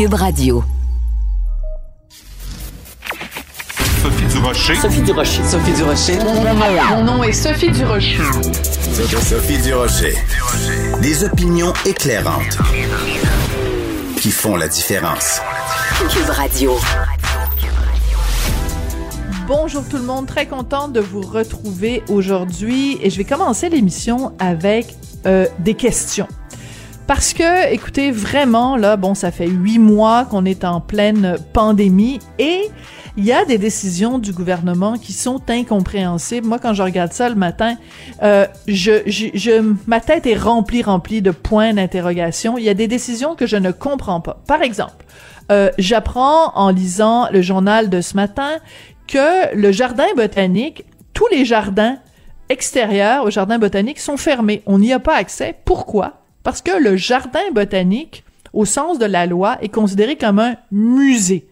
Cube Radio. Sophie Durocher. Sophie Durocher. Sophie Durocher. Mon nom est Sophie Durocher. Sophie Durocher. Des opinions éclairantes qui font la différence. Cube Radio. Bonjour tout le monde, très contente de vous retrouver aujourd'hui et je vais commencer l'émission avec euh, des questions. Parce que, écoutez, vraiment, là, bon, ça fait huit mois qu'on est en pleine pandémie et il y a des décisions du gouvernement qui sont incompréhensibles. Moi, quand je regarde ça le matin, euh, je, je, je, ma tête est remplie, remplie de points d'interrogation. Il y a des décisions que je ne comprends pas. Par exemple, euh, j'apprends en lisant le journal de ce matin que le jardin botanique, tous les jardins extérieurs au jardin botanique sont fermés. On n'y a pas accès. Pourquoi? Parce que le jardin botanique, au sens de la loi, est considéré comme un musée.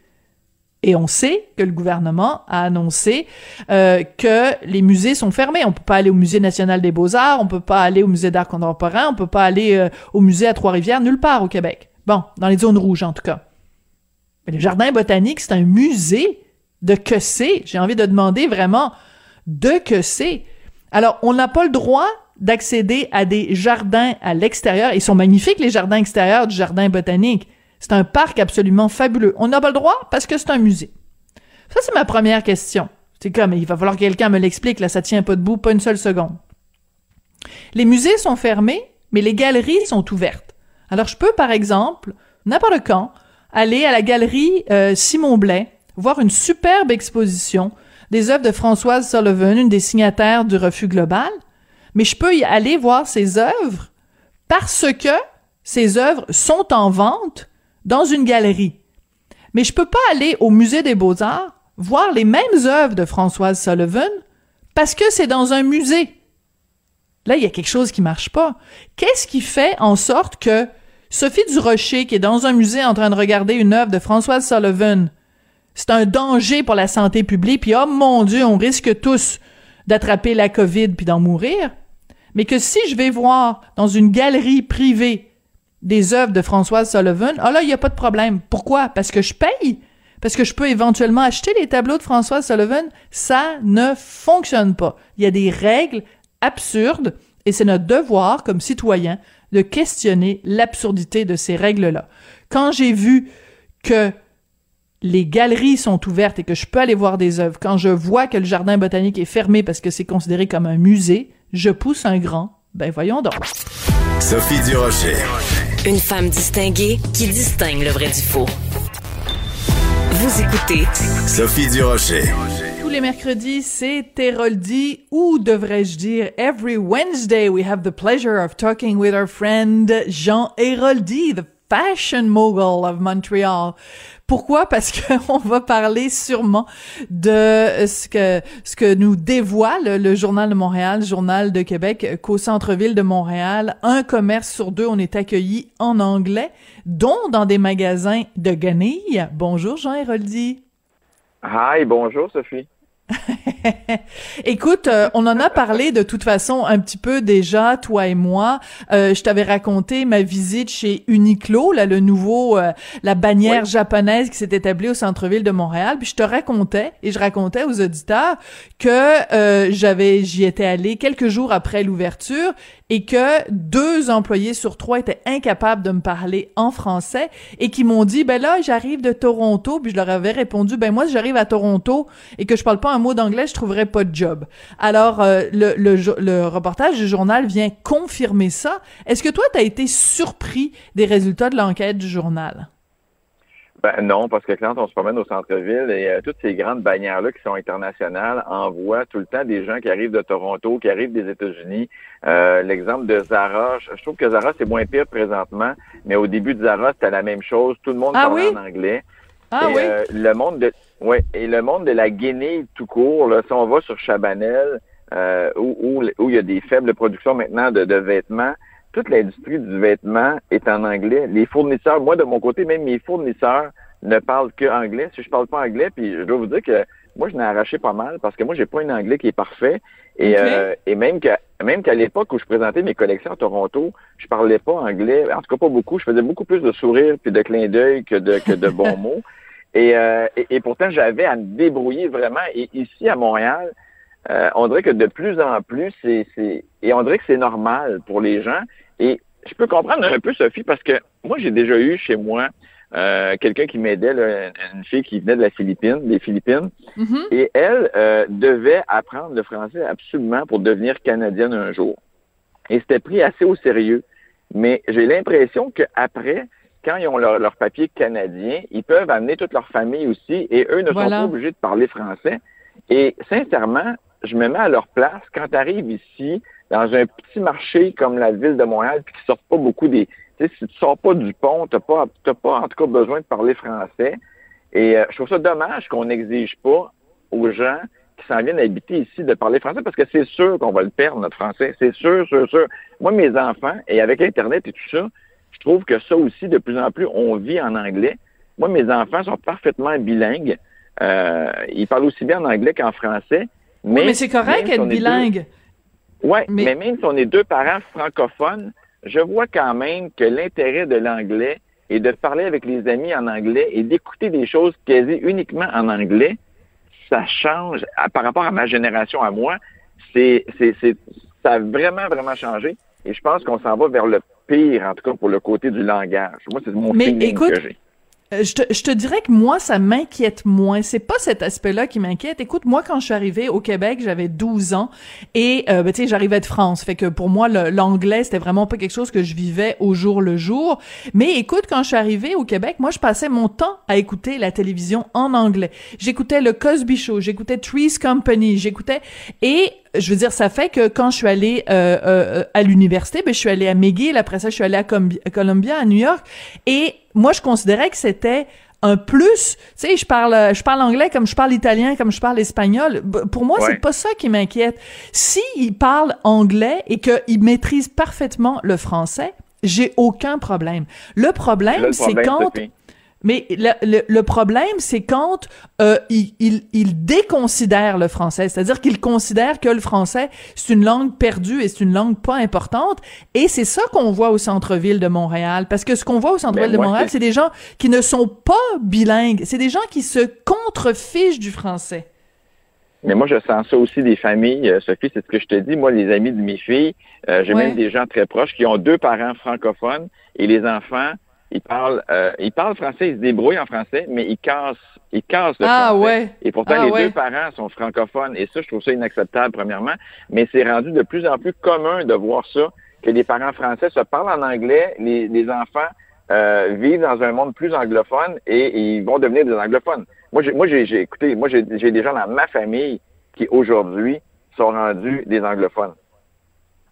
Et on sait que le gouvernement a annoncé euh, que les musées sont fermés. On peut pas aller au musée national des beaux-arts, on peut pas aller au musée d'art contemporain, on peut pas aller euh, au musée à Trois-Rivières, nulle part au Québec. Bon, dans les zones rouges en tout cas. Mais le jardin botanique, c'est un musée de que c'est? J'ai envie de demander vraiment de que c'est. Alors, on n'a pas le droit d'accéder à des jardins à l'extérieur. Ils sont magnifiques, les jardins extérieurs du jardin botanique. C'est un parc absolument fabuleux. On n'a pas le droit parce que c'est un musée. Ça, c'est ma première question. C'est comme, il va falloir que quelqu'un me l'explique, là, ça tient pas debout, pas une seule seconde. Les musées sont fermés, mais les galeries sont ouvertes. Alors, je peux, par exemple, n'importe quand, aller à la galerie euh, Simon Blais, voir une superbe exposition des œuvres de Françoise Sullivan, une des signataires du Refus global, mais je peux y aller voir ses œuvres parce que ces œuvres sont en vente dans une galerie. Mais je peux pas aller au musée des beaux-arts voir les mêmes œuvres de Françoise Sullivan parce que c'est dans un musée. Là, il y a quelque chose qui marche pas. Qu'est-ce qui fait en sorte que Sophie Durocher, qui est dans un musée en train de regarder une œuvre de Françoise Sullivan, c'est un danger pour la santé publique, puis oh mon Dieu, on risque tous d'attraper la COVID puis d'en mourir? Mais que si je vais voir dans une galerie privée des œuvres de Françoise Sullivan, ah là, il n'y a pas de problème. Pourquoi? Parce que je paye. Parce que je peux éventuellement acheter les tableaux de Françoise Sullivan. Ça ne fonctionne pas. Il y a des règles absurdes et c'est notre devoir comme citoyen de questionner l'absurdité de ces règles-là. Quand j'ai vu que les galeries sont ouvertes et que je peux aller voir des œuvres, quand je vois que le jardin botanique est fermé parce que c'est considéré comme un musée, je pousse un grand. Ben voyons donc. Sophie Durocher. Une femme distinguée qui distingue le vrai du faux. Vous écoutez Sophie Durocher. Tous les mercredis, c'est Héroldi, ou devrais-je dire, every Wednesday, we have the pleasure of talking with our friend Jean Héroldi, the fashion mogul of Montreal. Pourquoi? Parce qu'on va parler sûrement de ce que, ce que nous dévoile le Journal de Montréal, Journal de Québec, qu'au centre-ville de Montréal, un commerce sur deux, on est accueilli en anglais, dont dans des magasins de guenilles. Bonjour Jean Héroldi. Hi, bonjour Sophie. Écoute, euh, on en a parlé de toute façon un petit peu déjà, toi et moi. Euh, je t'avais raconté ma visite chez Uniqlo, là, le nouveau, euh, la bannière Oui. japonaise qui s'est établie au centre-ville de Montréal. Puis je te racontais et je racontais aux auditeurs que euh, j'avais, j'y étais allé quelques jours après l'ouverture et que deux employés sur trois étaient incapables de me parler en français et qui m'ont dit ben là j'arrive de Toronto puis je leur avais répondu ben moi si j'arrive à Toronto et que je parle pas un mot d'anglais je trouverais pas de job. Alors euh, le, le, le reportage du journal vient confirmer ça. Est-ce que toi t'as été surpris des résultats de l'enquête du journal? Ben non, parce que quand on se promène au centre-ville et euh, toutes ces grandes bannières-là qui sont internationales envoient tout le temps des gens qui arrivent de Toronto, qui arrivent des États-Unis. Euh, L'exemple de Zara, je, je trouve que Zara c'est moins pire présentement, mais au début de Zara c'était la même chose. Tout le monde Ah parlait oui? en anglais. Ah et, oui? euh, le monde de ouais, et le monde de la Guinée tout court, là, si on va sur Chabanel, où, où, où il y a des faibles productions maintenant de, de vêtements, toute l'industrie du vêtement est en anglais. Les fournisseurs, moi de mon côté, même mes fournisseurs ne parlent que anglais. Si je parle pas anglais, puis je dois vous dire que moi je n'ai arraché pas mal parce que moi j'ai pas un anglais qui est parfait. Et, euh, et même qu'à même qu'à l'époque où je présentais mes collections à Toronto, je parlais pas anglais, en tout cas pas beaucoup. Je faisais beaucoup plus de sourires puis de clins d'œil que de que de bons mots. Et, euh, et, et pourtant j'avais à me débrouiller vraiment. Et ici à Montréal, euh, on dirait que de plus en plus, c'est, c'est et on dirait que c'est normal pour les gens. Et je peux comprendre un peu Sophie parce que moi j'ai déjà eu chez moi euh, quelqu'un qui m'aidait, là, une fille qui venait de la Philippine, des Philippines, Mhm. et elle euh, devait apprendre le français absolument pour devenir canadienne un jour. Et c'était pris assez au sérieux. Mais j'ai l'impression qu'après, quand ils ont leur, leur papier canadien, ils peuvent amener toute leur famille aussi, et eux ne sont pas obligés de parler français. Et sincèrement, je me mets à leur place. Quand tu arrives ici, dans un petit marché comme la ville de Montréal, puis qui sortent pas beaucoup des... Tu sais, si tu sors pas du pont, t'as pas, pas en tout cas besoin de parler français. Et euh, je trouve ça dommage qu'on n'exige pas aux gens qui s'en viennent habiter ici de parler français parce que c'est sûr qu'on va le perdre, notre français. C'est sûr, sûr, sûr. Moi, mes enfants, et avec Internet et tout ça, je trouve que ça aussi, de plus en plus, on vit en anglais. Moi, mes enfants sont parfaitement bilingues. Euh, ils parlent aussi bien en anglais qu'en français. Mais, Oui, mais c'est correct même si est deux- bilingue. Ouais, Mais- mais... même si on est deux parents francophones, je vois quand même que l'intérêt de l'anglais est de parler avec les amis en anglais et d'écouter des choses quasi uniquement en anglais. Ça change à- par rapport à ma génération, à moi. C'est, c'est, c'est, ça a vraiment, vraiment changé. Et je pense qu'on s'en va vers le pire, en tout cas pour le côté du langage. Moi, c'est mon Mais feeling écoute, que j'ai. Euh, Je te, je te dirais que moi, ça m'inquiète moins. C'est pas cet aspect-là qui m'inquiète. Écoute, moi, quand je suis arrivée au Québec, j'avais 12 ans et, euh, ben, tu sais, j'arrivais de France. Fait que pour moi, l'anglais, c'était vraiment pas quelque chose que je vivais au jour le jour. Mais écoute, quand je suis arrivée au Québec, moi, je passais mon temps à écouter la télévision en anglais. J'écoutais le Cosby Show, j'écoutais Three's Company, j'écoutais... Et je veux dire, ça fait que quand je suis allée euh, euh, à l'université, ben, je suis allée à McGill, après ça, je suis allée à à Columbia, à New York, et moi, je considérais que c'était un plus. Tu sais, je parle, je parle anglais comme je parle italien, comme je parle espagnol. Pour moi, Ouais. c'est pas ça qui m'inquiète. S'ils parlent anglais et qu'ils maîtrisent parfaitement le français, j'ai aucun problème. Le problème, c'est quand Sophie. Mais le, le, le problème, c'est quand euh, il, il, il déconsidère le français, c'est-à-dire qu'il considère que le français, c'est une langue perdue et c'est une langue pas importante. Et c'est ça qu'on voit au centre-ville de Montréal. Parce que ce qu'on voit au centre-ville Ben, de Montréal, c'est- des gens qui ne sont pas bilingues. C'est des gens qui se contrefichent du français. Mais moi, je sens ça aussi des familles. Euh, Sophie, c'est ce que je te dis. Moi, les amis de mes filles, euh, j'ai Ouais. même des gens très proches qui ont deux parents francophones et les enfants, ils parlent, euh, ils parlent français, ils se débrouillent en français, mais ils cassent, ils cassent le Ah français. ouais. Et pourtant, Ah les ouais. deux parents sont francophones. Et ça, je trouve ça inacceptable, premièrement. Mais c'est rendu de plus en plus commun de voir ça, que les parents français se parlent en anglais, les, les enfants euh, vivent dans un monde plus anglophone et, et ils vont devenir des anglophones. Moi, j'ai, moi, j'ai, j'ai écouté, moi, j'ai, j'ai des gens dans ma famille qui aujourd'hui sont rendus des anglophones.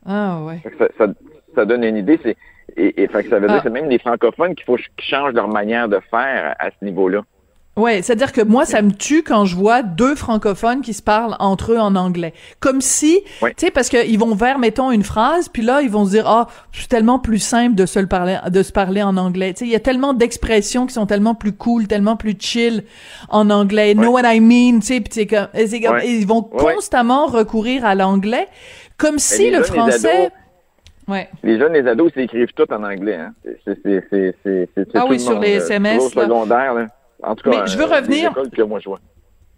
Ah ouais. Ça, ça donne une idée. C'est, et, et fait que ça veut dire Ah. que c'est même les francophones qu'il faut qu'ils changent leur manière de faire à ce niveau-là. Ouais, c'est-à-dire que moi, ça me tue quand je vois deux francophones qui se parlent entre eux en anglais. Comme si, tu sais, parce qu'ils vont vers, mettons, une phrase, puis là, ils vont se dire, ah, c'est tellement plus simple de se le parler, de se parler en anglais. Tu sais, il y a tellement d'expressions qui sont tellement plus cool, tellement plus chill en anglais. Know what I mean, tu sais, puis c'est comme, Ouais. ils vont constamment recourir à l'anglais, comme si les le français, ados, ouais. Les jeunes, les ados, ils s'écrivent tout en anglais. Hein. C'est, Ah oui, sur monde, les euh, SMS, toujours là. secondaire, là. En tout cas, Mais je veux euh, revenir- que moi je vois.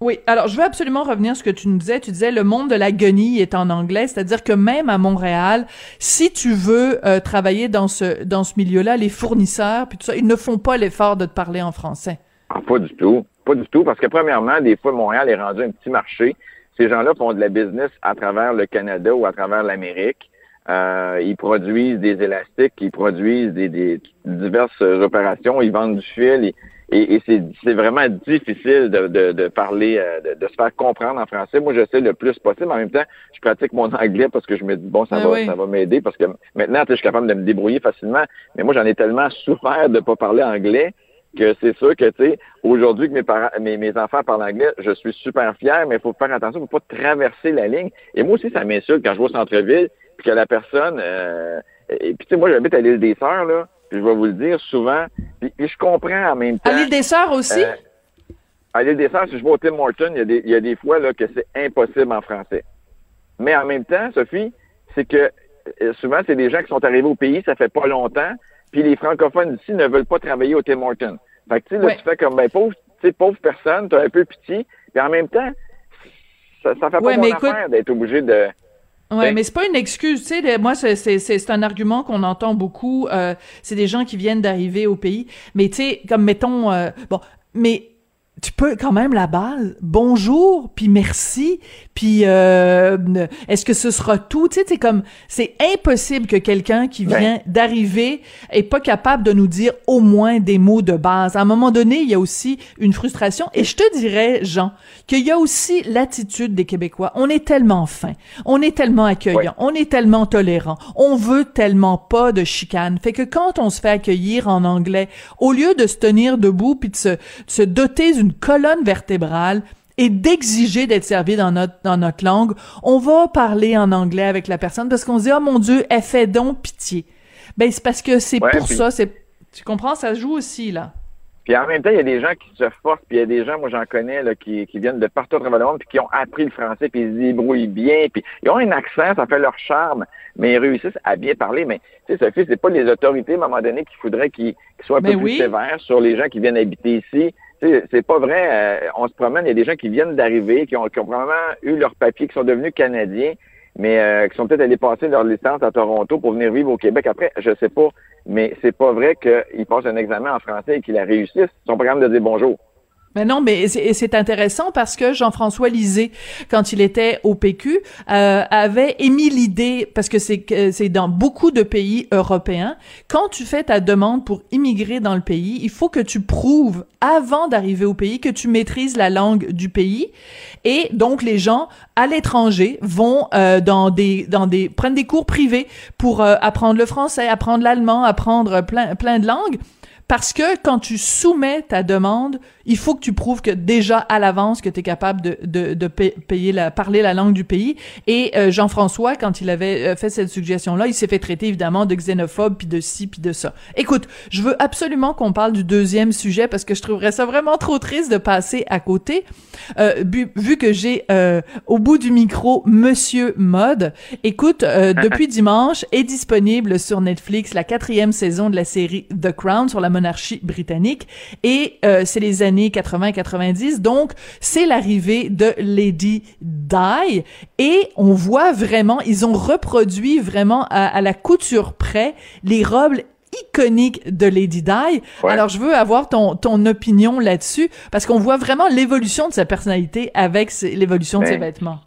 Oui, alors je veux absolument revenir à ce que tu nous disais. Tu disais le monde de la guenille est en anglais, c'est-à-dire que même à Montréal, si tu veux euh, travailler dans ce dans ce milieu-là, les fournisseurs puis tout ça, ils ne font pas l'effort de te parler en français. Ah, pas du tout. Pas du tout. Parce que premièrement, des fois, Montréal est rendu un petit marché. Ces gens-là font de la business à travers le Canada ou à travers l'Amérique. Euh, ils produisent des élastiques, ils produisent des, des diverses opérations, ils vendent du fil, ils, et, et c'est, c'est vraiment difficile de, de, de parler, euh, de, de se faire comprendre en français. Moi, j'essaie le plus possible. En même temps, je pratique mon anglais parce que je me dis, bon, ça Ah va, oui. ça va m'aider parce que maintenant, tu sais, je suis capable de me débrouiller facilement. Mais moi, j'en ai tellement souffert de pas parler anglais que c'est sûr que, tu sais, aujourd'hui que mes parents, mes, mes enfants parlent anglais, je suis super fier, mais il faut faire attention, faut pas traverser la ligne. Et moi aussi, ça m'insulte quand je vais au centre-ville, puis que la personne, euh, et puis tu sais, moi, j'habite à l'île des Sœurs, là, puis je vais vous le dire souvent, puis, puis je comprends en même temps. À l'île des Sœurs aussi? Euh, à l'île des Sœurs, si je vais au Tim Horton, il y a des, il y a des fois là, que c'est impossible en français. Mais en même temps, Sophie, c'est que euh, souvent, c'est des gens qui sont arrivés au pays, ça fait pas longtemps, puis les francophones d'ici ne veulent pas travailler au Tim Horton. Fait que tu sais, là, Ouais. tu fais comme, ben, pauvre, tu sais, pauvre personne, t'as un peu pitié, puis en même temps, ça, ça fait pas Ouais, mon affaire d'être obligé de... Ouais, Ben- mais c'est pas une excuse, tu sais. Moi, c'est c'est c'est c'est un argument qu'on entend beaucoup. euh, c'est des gens qui viennent d'arriver au pays, mais tu sais, comme mettons, euh, bon, mais tu peux quand même la base. Bonjour, puis merci, puis euh, est-ce que ce sera tout? Tu sais, c'est comme c'est impossible que quelqu'un qui vient d'arriver est pas capable de nous dire au moins des mots de base. À un moment donné, il y a aussi une frustration. Et je te dirais, Jean, qu'il y a aussi l'attitude des Québécois. On est tellement fin, on est tellement accueillant, Ouais. on est tellement tolérant, on veut tellement pas de chicane. Fait que quand on se fait accueillir en anglais, au lieu de se tenir debout puis de se, de se doter d'une colonne vertébrale et d'exiger d'être servi dans notre dans notre langue, on va parler en anglais avec la personne parce qu'on se dit oh mon dieu, elle fait donc pitié. Ben c'est parce que c'est Ouais, pour puis- ça, c'est tu comprends, ça joue aussi là. Puis en même temps, il y a des gens qui se forcent, puis il y a des gens, moi j'en connais, là, qui, qui viennent de partout à travers le monde, puis qui ont appris le français, puis ils se débrouillent bien, puis ils ont un accent, ça fait leur charme, mais ils réussissent à bien parler. Mais tu sais, Sophie, c'est pas les autorités, à un moment donné, qu'il faudrait qu'ils soient un Mais peu plus sévères sur les gens qui viennent habiter ici. C'est pas vrai. euh, on se promène, il y a des gens qui viennent d'arriver, qui ont, qui probablement eu leur papier, qui sont devenus canadiens, mais euh, qui sont peut-être allés passer leur licence à Toronto pour venir vivre au Québec. Après, je sais pas, mais c'est pas vrai qu'ils passent un examen en français et qu'ils la réussissent. Ils sont pas capables de dire bonjour. Mais non, mais c'est intéressant parce que Jean-François Lisée, quand il était au PQ, euh, avait émis l'idée, parce que c'est c'est dans beaucoup de pays européens, quand tu fais ta demande pour immigrer dans le pays, il faut que tu prouves avant d'arriver au pays que tu maîtrises la langue du pays. Et donc les gens à l'étranger vont euh, dans des dans des prennent des cours privés pour euh, apprendre le français, apprendre l'allemand, apprendre plein plein de langues. Parce que quand tu soumets ta demande, il faut que tu prouves que déjà à l'avance que tu es capable de, de, de pa- payer la, parler la langue du pays. Et euh, Jean-François, quand il avait euh, fait cette suggestion-là, il s'est fait traiter évidemment de xénophobe, puis de ci, puis de ça. Écoute, je veux absolument qu'on parle du deuxième sujet parce que je trouverais ça vraiment trop triste de passer à côté. Euh, bu- vu que j'ai euh, au bout du micro Monsieur Mode, écoute, euh, depuis dimanche est disponible sur Netflix la quatrième saison de la série The Crown sur la monarchie britannique et euh, c'est les années 80-90 donc c'est l'arrivée de Lady Di et on voit vraiment ils ont reproduit vraiment à, à la couture près les robes iconiques de Lady Di. Ouais. Alors je veux avoir ton ton opinion là-dessus parce qu'on voit vraiment l'évolution de sa personnalité avec l'évolution de Ben, ses vêtements.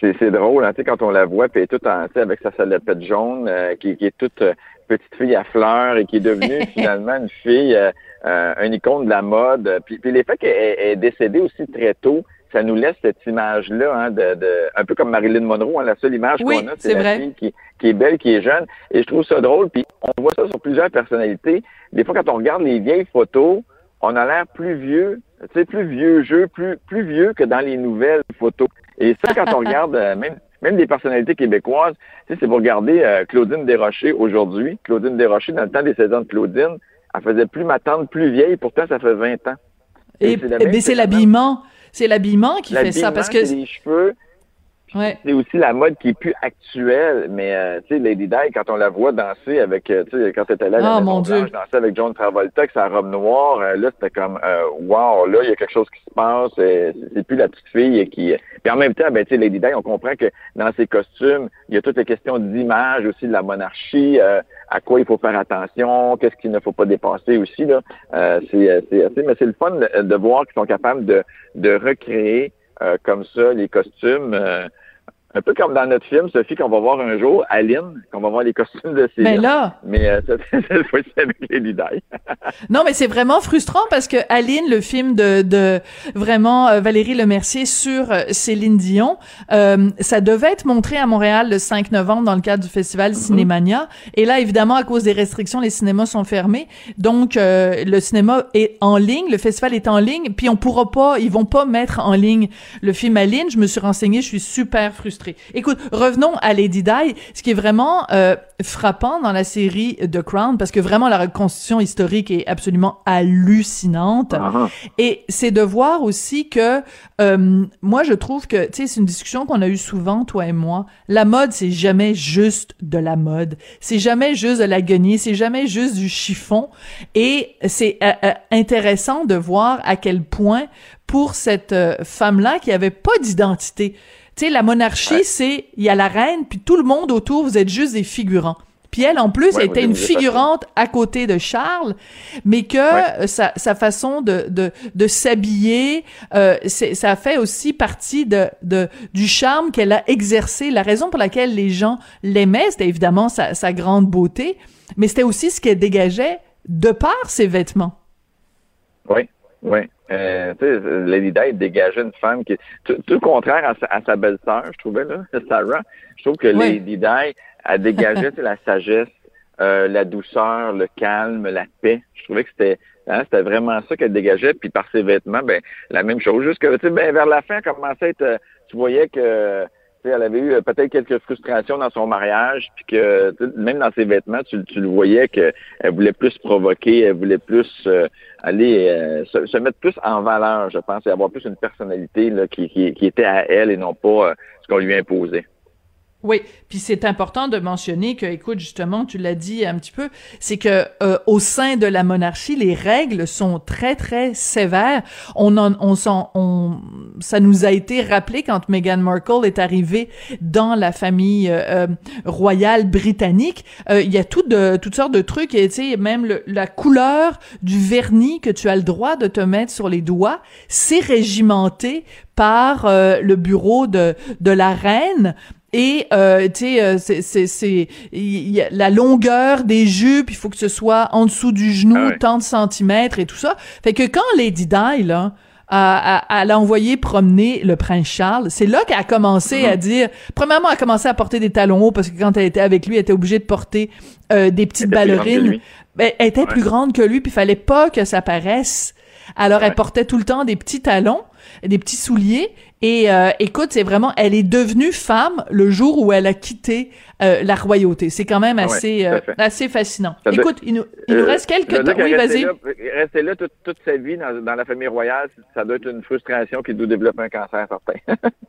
C'est, drôle, hein, tu sais, quand on la voit, puis elle est toute en, tu sais, avec sa salopette jaune, euh, qui, qui est toute euh, petite fille à fleurs et qui est devenue finalement une fille, euh, euh, une icône de la mode. Puis, puis l'effet qu'elle elle est décédée aussi très tôt, ça nous laisse cette image-là, hein, de, de, un peu comme Marilyn Monroe, hein, la seule image Oui, qu'on a, c'est la vrai. fille qui, qui est belle, qui est jeune. Et je trouve ça drôle. Puis on voit ça sur plusieurs personnalités. Des fois, quand on regarde les vieilles photos, on a l'air plus vieux, tu sais, plus vieux jeu, plus, plus vieux que dans les nouvelles photos. Et ça, quand on regarde euh, même, même des personnalités québécoises, tu sais, c'est vous regardez euh, Claudine Desrochers aujourd'hui. Claudine Desrochers, dans le temps des saisons de Claudine, elle faisait plus ma tante plus vieille, pourtant ça fait 20 ans. Et, eh ben, c'est phénomène. l'habillement, c'est l'habillement qui fait ça parce que c'est les cheveux, ouais. c'est aussi la mode qui est plus actuelle, mais euh, tu sais, Lady Di, quand on la voit danser avec, euh, tu sais, quand elle était là, Ah, Maison mon Dieu. Danser avec John Travolta, avec sa robe noire, euh, là, c'était comme, euh, wow, là, il y a quelque chose qui se passe, euh, c'est plus la petite fille qui... Puis en même temps, ben, tu sais, Lady Di, on comprend que dans ses costumes, il y a toutes les questions d'image aussi de la monarchie, euh, à quoi il faut faire attention, qu'est-ce qu'il ne faut pas dépasser aussi, là. Euh, c'est c'est assez, mais c'est le fun de, de voir qu'ils sont capables de, de recréer comme ça les costumes. Un peu comme dans notre film, Sophie, qu'on va voir un jour, Aline, qu'on va voir les costumes de Céline. Ben là, Mais euh, cette, fois-ci avec Lady Di. Non, mais c'est vraiment frustrant parce que Aline, le film de, de vraiment euh, Valérie Lemercier sur euh, Céline Dion, euh, ça devait être montré à Montréal le 5 novembre dans le cadre du festival Cinémania. Et là, évidemment, à cause des restrictions, les cinémas sont fermés. Donc, euh, le cinéma est en ligne, le festival est en ligne, puis on pourra pas, ils vont pas mettre en ligne le film Aline. Je me suis renseignée, je suis super frustrée. Écoute, revenons à Lady Di. Ce qui est vraiment euh, frappant dans la série The Crown, parce que vraiment la reconstitution historique est absolument hallucinante. Ah, Et c'est de voir aussi que euh, moi je trouve que tu sais c'est une discussion qu'on a eue souvent toi et moi. La mode c'est jamais juste de la mode, c'est jamais juste de la guenille, c'est jamais juste du chiffon. Et c'est euh, euh, intéressant de voir à quel point pour cette femme là qui avait pas d'identité. Tu sais la monarchie c'est il y a la reine puis tout le monde autour vous êtes juste des figurants. Puis elle, en plus, Ouais, était une figurante à côté de Charles, mais que Ouais. euh, sa, sa façon de, de, de s'habiller, euh, ça fait aussi partie de, de du charme qu'elle a exercé. La raison pour laquelle les gens l'aimaient, c'était évidemment sa, sa grande beauté, mais c'était aussi ce qu'elle dégageait de par ses vêtements. Oui, oui. Euh, tu sais, Lady Di dégageait une femme qui tout, le contraire à sa, à sa belle-sœur, je trouvais là, Sarah. Je trouve que Oui. Lady dégagé tu sais, la sagesse, euh, la douceur, le calme, la paix. Je trouvais que c'était hein, c'était vraiment ça qu'elle dégageait. Puis par ses vêtements, ben la même chose. Juste que tu sais, ben vers la fin, elle commençait à être, euh, tu voyais que elle avait eu euh, peut-être quelques frustrations dans son mariage, puis que même dans ses vêtements, tu, tu le voyais qu'elle voulait plus provoquer, elle voulait plus euh, aller euh, se, se mettre plus en valeur, je pense, et avoir plus une personnalité là, qui, qui, qui était à elle et non pas euh, ce qu'on lui imposait. Oui, puis c'est important de mentionner que, écoute, justement, tu l'as dit un petit peu, c'est que euh, au sein de la monarchie, les règles sont très très sévères. On en, on s'en, on, ça nous a été rappelé quand Meghan Markle est arrivée dans la famille euh, euh, royale britannique. Euh, Il y a tout de, toutes sortes de trucs, et tu sais, même le- la couleur du vernis que tu as le droit de te mettre sur les doigts, c'est régimenté par euh, le bureau de de la reine. Et euh, tu sais, euh, c'est c'est la longueur des jupes, il faut que ce soit en dessous du genou, Ah tant de centimètres et tout ça. Fait que quand Lady Di là a, a, elle a envoyé promener le prince Charles, c'est là qu'elle a commencé Mm-hmm. à dire. Premièrement, elle a commencé à porter des talons hauts parce que quand elle était avec lui, elle était obligée de porter euh, des petites Elle ballerines. Ben, elle était Ouais. plus grande que lui, puis il fallait pas que ça paraisse. Alors, elle portait tout le temps des petits talons, des petits souliers. Et euh, écoute, c'est vraiment, elle est devenue femme le jour où elle a quitté euh, la royauté. C'est quand même Ah ouais, assez, euh, assez fascinant. Ça Écoute, il nous, il nous Euh, reste quelques temps. Oui, vas-y. Rester là toute, toute sa vie dans, dans la famille royale, ça doit être une frustration qui doit développer un cancer certain.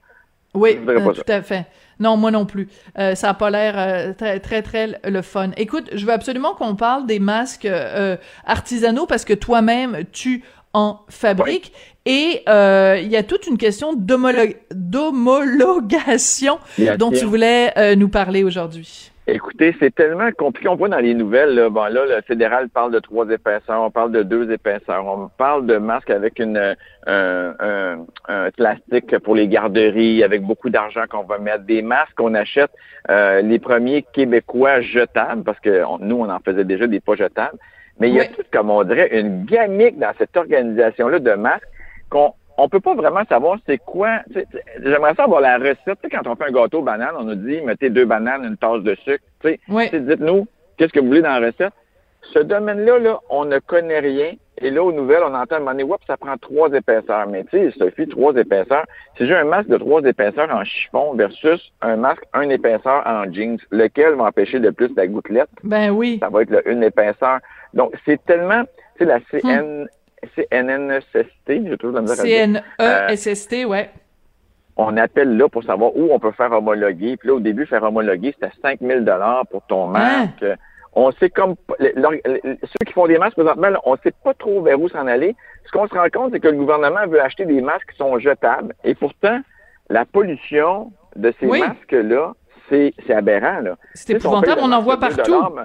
Oui, euh, ça. tout à fait. Non, moi non plus. Euh, ça a pas l'air euh, très, très, très le fun. Écoute, je veux absolument qu'on parle des masques euh, artisanaux parce que toi-même, tu en fabriques. Et euh, il y a toute une question d'homolo- d'homologation dont tu voulais euh, nous parler aujourd'hui. Écoutez, c'est tellement compliqué. On voit dans les nouvelles, là, bon, là, le fédéral parle de trois épaisseurs, on parle de deux épaisseurs, on parle de masques avec une, euh, un, un- plastique pour les garderies, avec beaucoup d'argent qu'on va mettre, des masques qu'on achète, euh, les premiers québécois jetables, parce que on- nous, on en faisait déjà des pas jetables, mais il y a tout, comme on dirait, une gamique dans cette organisation-là de masques qu'on on peut pas vraiment savoir c'est quoi. J'aimerais savoir la recette. Tu sais, quand on fait un gâteau banane, on nous dit mettez deux bananes, une tasse de sucre. Tu sais, Oui. dites-nous qu'est-ce que vous voulez dans la recette. Ce domaine-là, là, on ne connaît rien. Et là, aux nouvelles, on entend donné, Oups, ça prend trois épaisseurs. Mais tu sais, Sophie, trois épaisseurs. Si j'ai un masque de trois épaisseurs en chiffon versus un masque un épaisseur en jeans, lequel va empêcher le plus la gouttelette? Ben oui. ça va être le une épaisseur. Donc, c'est tellement, tu sais, la Hmm. CN, CNNSST, j'ai toujours la misère dire. C-N-E-S-S-T, ouais. On appelle là pour savoir où on peut faire homologuer. Puis là, au début, faire homologuer, c'était 5000 dollars pour ton masque. On sait comme, ceux qui font des masques présentement, là, on sait pas trop vers où s'en aller. Ce qu'on se rend compte, c'est que le gouvernement veut acheter des masques qui sont jetables. Et pourtant, la pollution de ces Oui. masques-là, c'est c'est aberrant, là. C'est on épouvantable, on en voit partout. 2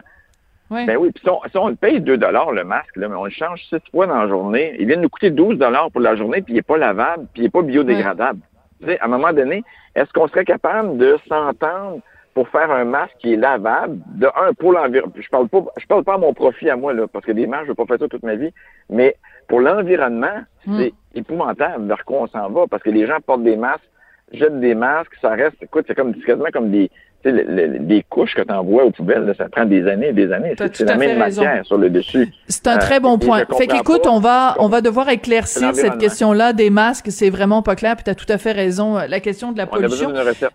ben oui, puis si on, si on le paye 2 le masque, là, mais on le change 6 fois dans la journée, il vient de nous coûter 12 pour la journée, puis il n'est pas lavable, puis il n'est pas biodégradable. Tu sais, à un moment donné, est-ce qu'on serait capable de s'entendre pour faire un masque qui est lavable, de un, pour l'environnement, je parle pas, je parle pas à mon profit à moi, là, parce que des masques, je vais pas faire ça toute ma vie, mais pour l'environnement, Hmm. c'est épouvantable vers quoi on s'en va, parce que les gens portent des masques, jettent des masques, ça reste, écoute, c'est comme, quasiment comme des, tu sais, le- le- des couches que tu envoies aux poubelles, là, ça prend des années et des années. C'est la à fait même raison. matière sur le dessus. C'est un Euh, très bon et je point. Fait qu'écoute, on va, on va devoir éclaircir cette question-là des masques. C'est vraiment pas clair. Puis t'as tout à fait raison. La question de la On a besoin pollution.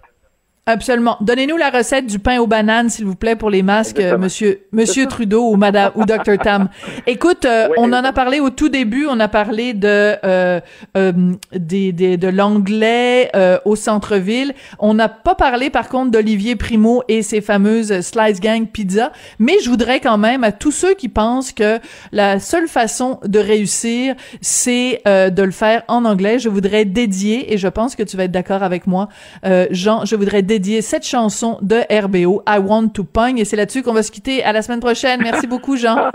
Absolument. Donnez-nous la recette du pain aux bananes, s'il vous plaît, pour les masques, euh, monsieur, monsieur Trudeau ou madame, ou Dr. Tam. Écoute, euh, Oui, on en a parlé au tout début, on a parlé de, euh, euh, des, des- de l'anglais, euh, au centre-ville. On n'a pas parlé, par contre, d'Olivier Primo et ses fameuses Slice Gang Pizza. Mais je voudrais quand même à tous ceux qui pensent que la seule façon de réussir, c'est euh, de le faire en anglais, je voudrais dédier, et je pense que tu vas être d'accord avec moi, euh, Jean, je voudrais dédier cette chanson de RBO, I Want to Pong, et c'est là-dessus qu'on va se quitter. À la semaine prochaine. Merci beaucoup, Jean.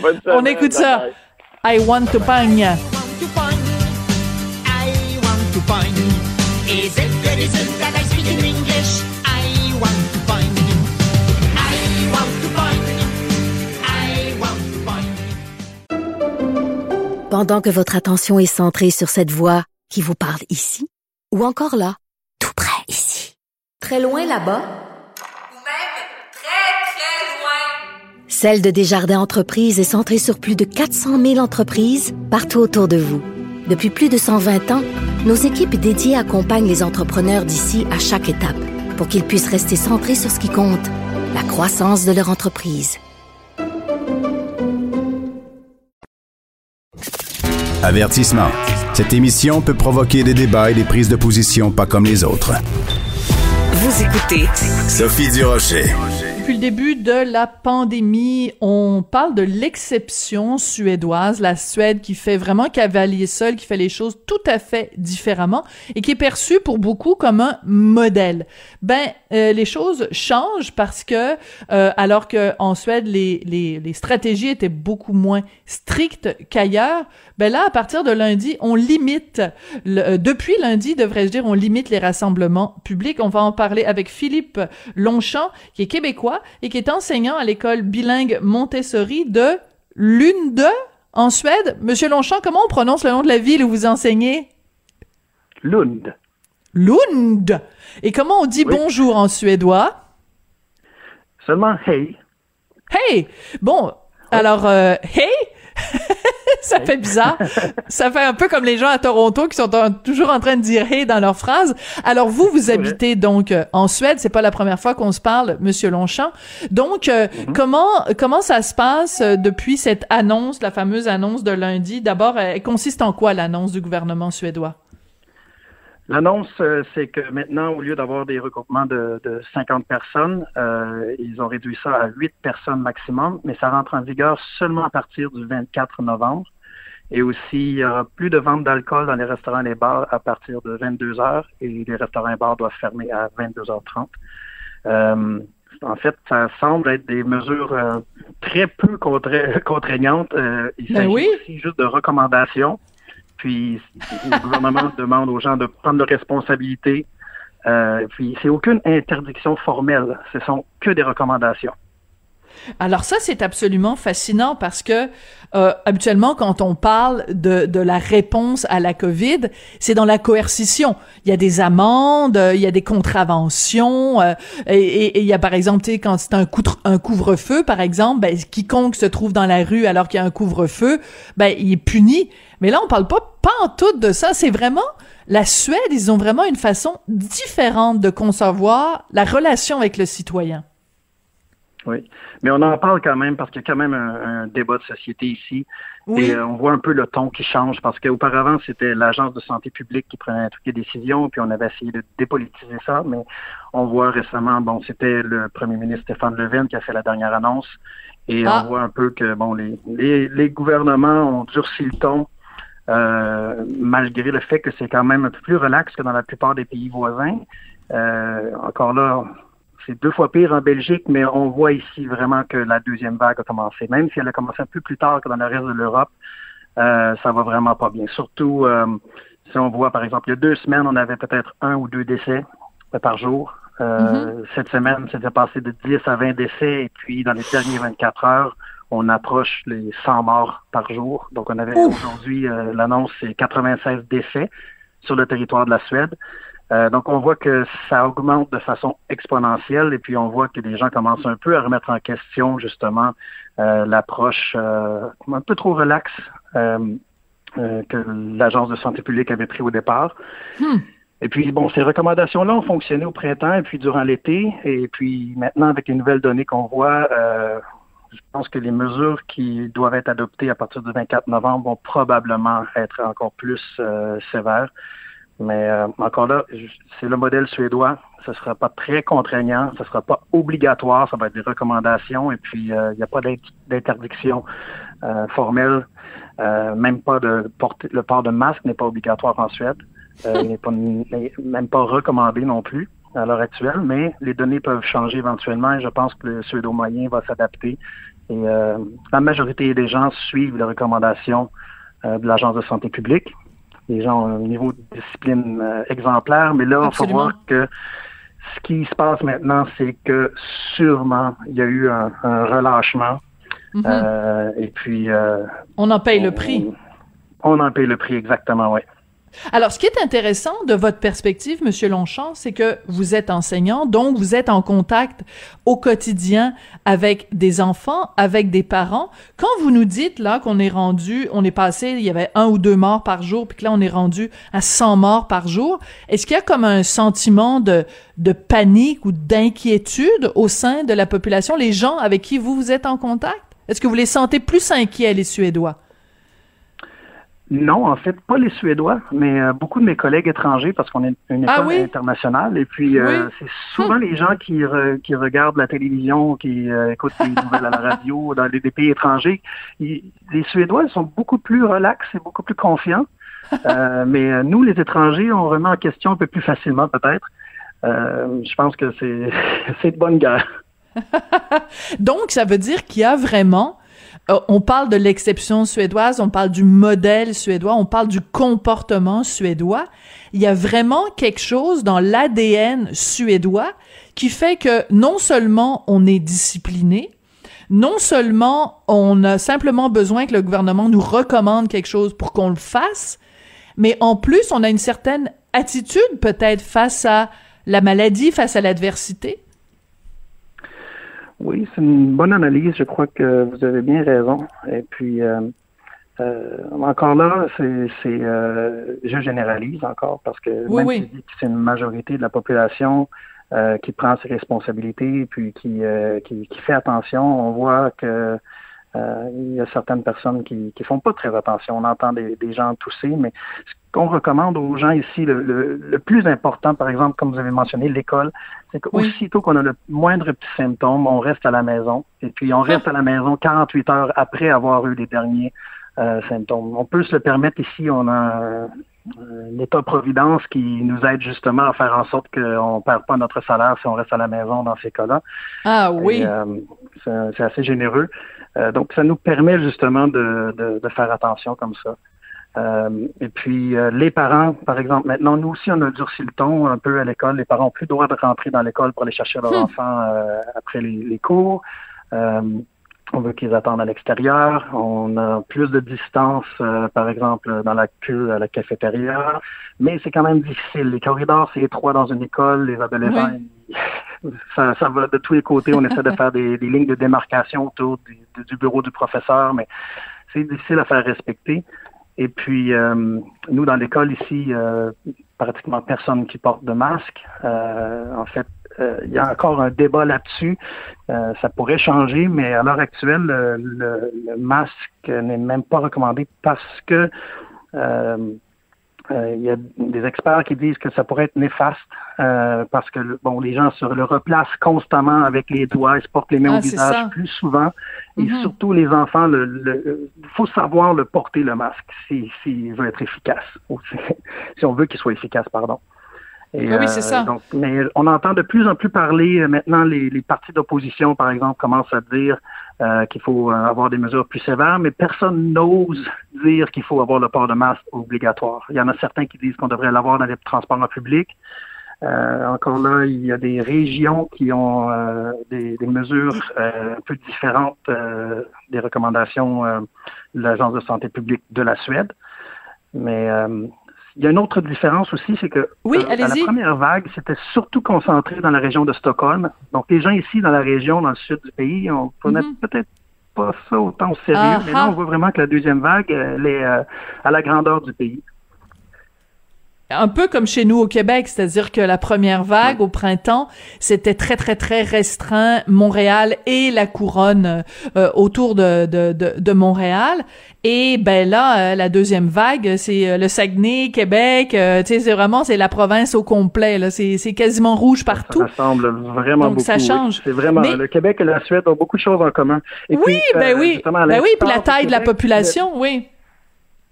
Bonne On semaine, écoute ça. I Want to Pong. want to find. I want to find. Is it the reason that I speak in English? I want to find. I want to find. I want to find. Pendant que votre attention est centrée sur cette voix qui vous parle ici, ou encore là, tout près ici, très loin là-bas, Ou même très, très loin. Celle de Desjardins Entreprises est centrée sur plus de 400 000 entreprises partout autour de vous. Depuis plus de 120 ans, nos équipes dédiées accompagnent les entrepreneurs d'ici à chaque étape pour qu'ils puissent rester centrés sur ce qui compte, la croissance de leur entreprise. Avertissement. Cette émission peut provoquer des débats et des prises de position pas comme les autres. Sophie Durocher. Depuis le début de la pandémie, on parle de l'exception suédoise, la Suède qui fait vraiment cavalier seul, qui fait les choses tout à fait différemment et qui est perçue pour beaucoup comme un modèle. Ben, euh, les choses changent parce que euh, alors que en Suède les, les, les stratégies étaient beaucoup moins strictes qu'ailleurs, ben là à partir de lundi, on limite euh, depuis lundi, devrais-je dire, on limite les rassemblements publics. On va en parler avec Philippe Longchamp, qui est québécois et qui est enseignant à l'école bilingue Montessori de Lunde, en Suède. Monsieur Longchamp, comment on prononce le nom de la ville où vous enseignez? Lund. Lund. Et comment on dit Oui. bonjour en suédois? Seulement hey. Hey! Bon, alors, euh, hey! ça fait bizarre. ça fait un peu comme les gens à Toronto qui sont en- toujours en train de dire hey dans leurs phrases. Alors vous, vous habitez donc euh, en Suède. C'est pas la première fois qu'on se parle, Monsieur Longchamp. Donc, euh, Mm-hmm. comment comment ça se passe euh, depuis cette annonce, la fameuse annonce de lundi? D'abord, euh, elle consiste en quoi l'annonce du gouvernement suédois? L'annonce, euh, c'est que maintenant, au lieu d'avoir des regroupements de, de 50 personnes, euh, ils ont réduit ça à 8 personnes maximum, mais ça rentre en vigueur seulement à partir du 24 novembre. Et aussi, il y aura plus de vente d'alcool dans les restaurants et les bars à partir de 22 heures et les restaurants et bars doivent fermer à 22h30. Euh, en fait, ça semble être des mesures euh, très peu contra- contraignantes. Euh, il Ben s'agit oui. aussi juste de recommandations. Puis le gouvernement demande aux gens de prendre leurs responsabilités. Euh, puis c'est aucune interdiction formelle. Ce sont que des recommandations. Alors ça, c'est absolument fascinant parce que euh, habituellement, quand on parle de, la réponse à la COVID, c'est dans la coercition. Il y a des amendes, il y a des contraventions, euh, et, il y a par exemple, quand c'est un, un couvre-feu, par exemple, ben, quiconque se trouve dans la rue alors qu'il y a un couvre-feu, ben, il est puni. Mais là, on parle pas, pas en tout de ça. C'est vraiment la Suède, ils ont vraiment une façon différente de concevoir la relation avec le citoyen. Oui. Mais on en parle quand même parce qu'il y a quand même un, un débat de société ici. Oui. Et euh, on voit un peu le ton qui change parce qu'auparavant, c'était l'Agence de santé publique qui prenait toutes les décisions, puis on avait essayé de dépolitiser ça, mais on voit récemment, bon, c'était le premier ministre Stéphane Levin qui a fait la dernière annonce. Et Ah. on voit un peu que bon, les, les, les gouvernements ont durci le ton, euh, malgré le fait que c'est quand même un peu plus relax que dans la plupart des pays voisins. Euh, encore là, c'est deux fois pire en Belgique, mais on voit ici vraiment que la deuxième vague a commencé. Même si elle a commencé un peu plus tard que dans le reste de l'Europe, euh, ça va vraiment pas bien. Surtout, euh, Si on voit, par exemple, il y a deux semaines, on avait peut-être un ou deux décès par jour. Euh, Cette semaine, c'était passé de 10 à 20 décès. Et puis, dans les dernières 24 heures, on approche les 100 morts par jour. Donc, on avait aujourd'hui, euh, l'annonce, c'est 96 décès sur le territoire de la Suède. Euh, donc, on voit que ça augmente de façon exponentielle et puis on voit que les gens commencent un peu à remettre en question justement euh, l'approche euh, un peu trop relaxe euh, euh, que l'Agence de santé publique avait pris au départ. Hmm. Et puis, bon, ces recommandations-là ont fonctionné au printemps et puis durant l'été. Et puis maintenant, avec les nouvelles données qu'on voit, euh, je pense que les mesures qui doivent être adoptées à partir du 24 novembre vont probablement être encore plus euh, sévères. Mais euh, encore là, c'est le modèle suédois. Ce ne sera pas très contraignant, ce ne sera pas obligatoire, ça va être des recommandations. Et puis, euh, il n'y a pas d'int- d'interdiction euh, formelle, euh, même pas de porter le port de masque n'est pas obligatoire en Suède. Euh, n'est pas même pas recommandé non plus à l'heure actuelle, mais les données peuvent changer éventuellement et je pense que le suédo moyen va s'adapter. Et euh, la majorité des gens suivent les recommandations euh, de l'Agence de santé publique. Les gens ont un niveau de discipline euh, exemplaire, mais là, il faut voir que ce qui se passe maintenant, c'est que sûrement il y a eu un, un relâchement. Mhm. Euh, et puis, euh, On en paye le prix. on en paye le prix exactement, oui. Alors, ce qui est intéressant de votre perspective, Monsieur Longchamp, c'est que vous êtes enseignant, donc vous êtes en contact au quotidien avec des enfants, avec des parents. Quand vous nous dites là qu'on est rendu, on est passé, il y avait un ou deux morts par jour, puis que là on est rendu à 100 morts par jour, est-ce qu'il y a comme un sentiment de, de panique ou d'inquiétude au sein de la population, les gens avec qui vous vous êtes en contact? Est-ce que vous les sentez plus inquiets, les Suédois? Non, en fait, pas les Suédois, mais euh, beaucoup de mes collègues étrangers, parce qu'on est une école Ah oui? internationale. Et puis, euh, Oui. C'est souvent les gens qui, re- qui regardent la télévision, qui euh, écoutent les nouvelles à la radio dans les, des pays étrangers. Ils- les Suédois ils sont beaucoup plus relax et beaucoup plus confiants. Euh, mais euh, nous, les étrangers, on remet en question un peu plus facilement, peut-être. Euh, je pense que c'est c'est de bonne guerre. Donc, ça veut dire qu'il y a vraiment, euh, on parle de l'exception suédoise, on parle du modèle suédois, on parle du comportement suédois. Il y a vraiment quelque chose dans l'ADN suédois qui fait que non seulement on est discipliné, non seulement on a simplement besoin que le gouvernement nous recommande quelque chose pour qu'on le fasse, mais en plus on a une certaine attitude peut-être face à la maladie, face à l'adversité. Oui, c'est une bonne analyse. Je crois que vous avez bien raison. Et puis, euh, euh, encore là, c'est, c'est, euh, je généralise encore parce que Oui, même oui. si c'est une majorité de la population euh, qui prend ses responsabilités puis qui, euh, qui, qui fait attention, on voit que euh, il y a certaines personnes qui qui font pas très attention. On entend des, des gens tousser, mais ce qu'on recommande aux gens ici, le, le, le plus important, par exemple, comme vous avez mentionné, l'école, c'est qu'aussitôt qu'on a le moindre petit symptôme, on reste à la maison. Et puis, on reste à la maison 48 heures après avoir eu les derniers euh, symptômes. On peut se le permettre ici. On a un, un État-providence qui nous aide justement à faire en sorte qu'on ne perd pas notre salaire si on reste à la maison dans ces cas-là. Ah oui. Euh, c'est c'est assez généreux. Euh, donc, ça nous permet justement de, de, de faire attention comme ça. Euh, et puis, euh, les parents, par exemple, maintenant, nous aussi, on a durci le ton un peu à l'école. Les parents n'ont plus le droit de rentrer dans l'école pour aller chercher leurs Hmm. enfants euh, après les, les cours. Euh, on veut qu'ils attendent à l'extérieur. On a plus de distance, euh, par exemple, dans la queue à la cafétéria. Mais c'est quand même difficile. Les corridors, c'est étroit dans une école. Les adolescents, ça, ça va de tous les côtés. On essaie de faire des, des lignes de démarcation autour du- du bureau du professeur, mais c'est difficile à faire respecter. Et puis, euh, nous, dans l'école ici, euh, pratiquement personne qui porte de masque. Euh, en fait, euh, il y a encore un débat là-dessus. Euh, ça pourrait changer, mais à l'heure actuelle, le, le- le masque n'est même pas recommandé parce que euh, il y a des experts qui disent que ça pourrait être néfaste euh, parce que bon, les gens se le replacent constamment avec les doigts, ils se portent les mains Ah, au visage ça. plus souvent. Et Mhm. surtout les enfants, le, le- faut savoir le porter le masque si s'il veut être efficace, ou si, si on veut qu'il soit efficace, pardon. Et, Ah oui, c'est ça. donc, mais on entend de plus en plus parler euh, maintenant les, les partis d'opposition, par exemple, commencent à dire euh, qu'il faut euh, avoir des mesures plus sévères, mais personne n'ose dire qu'il faut avoir le port de masque obligatoire. Il y en a certains qui disent qu'on devrait l'avoir dans les transports en public. Euh, encore là, il y a des régions qui ont euh, des, des, mesures euh, un peu différentes euh, des recommandations euh, de l'Agence de santé publique de la Suède. Mais il y a une autre différence aussi, c'est que oui, à la première vague, c'était surtout concentré dans la région de Stockholm. Donc les gens ici dans la région, dans le sud du pays, on prenait Mhm. peut-être pas ça autant au sérieux, Ah, mais là, ah. on voit vraiment que la deuxième vague, elle est euh, à la grandeur du pays. Un peu comme chez nous au Québec, c'est-à-dire que la première vague au printemps, c'était très très très restreint Montréal et la couronne euh, autour de, de, de, de Montréal. Et ben là, euh, la deuxième vague, c'est euh, le Saguenay, Québec, euh, tu sais, c'est vraiment c'est la province au complet. Là, c'est c'est quasiment rouge partout. Ça ressemble vraiment Donc, beaucoup. ça oui. change. C'est vraiment Mais- le Québec et la Suède ont beaucoup de choses en commun. Et oui, puis, ben oui, ben oui, puis la taille de la population, oui.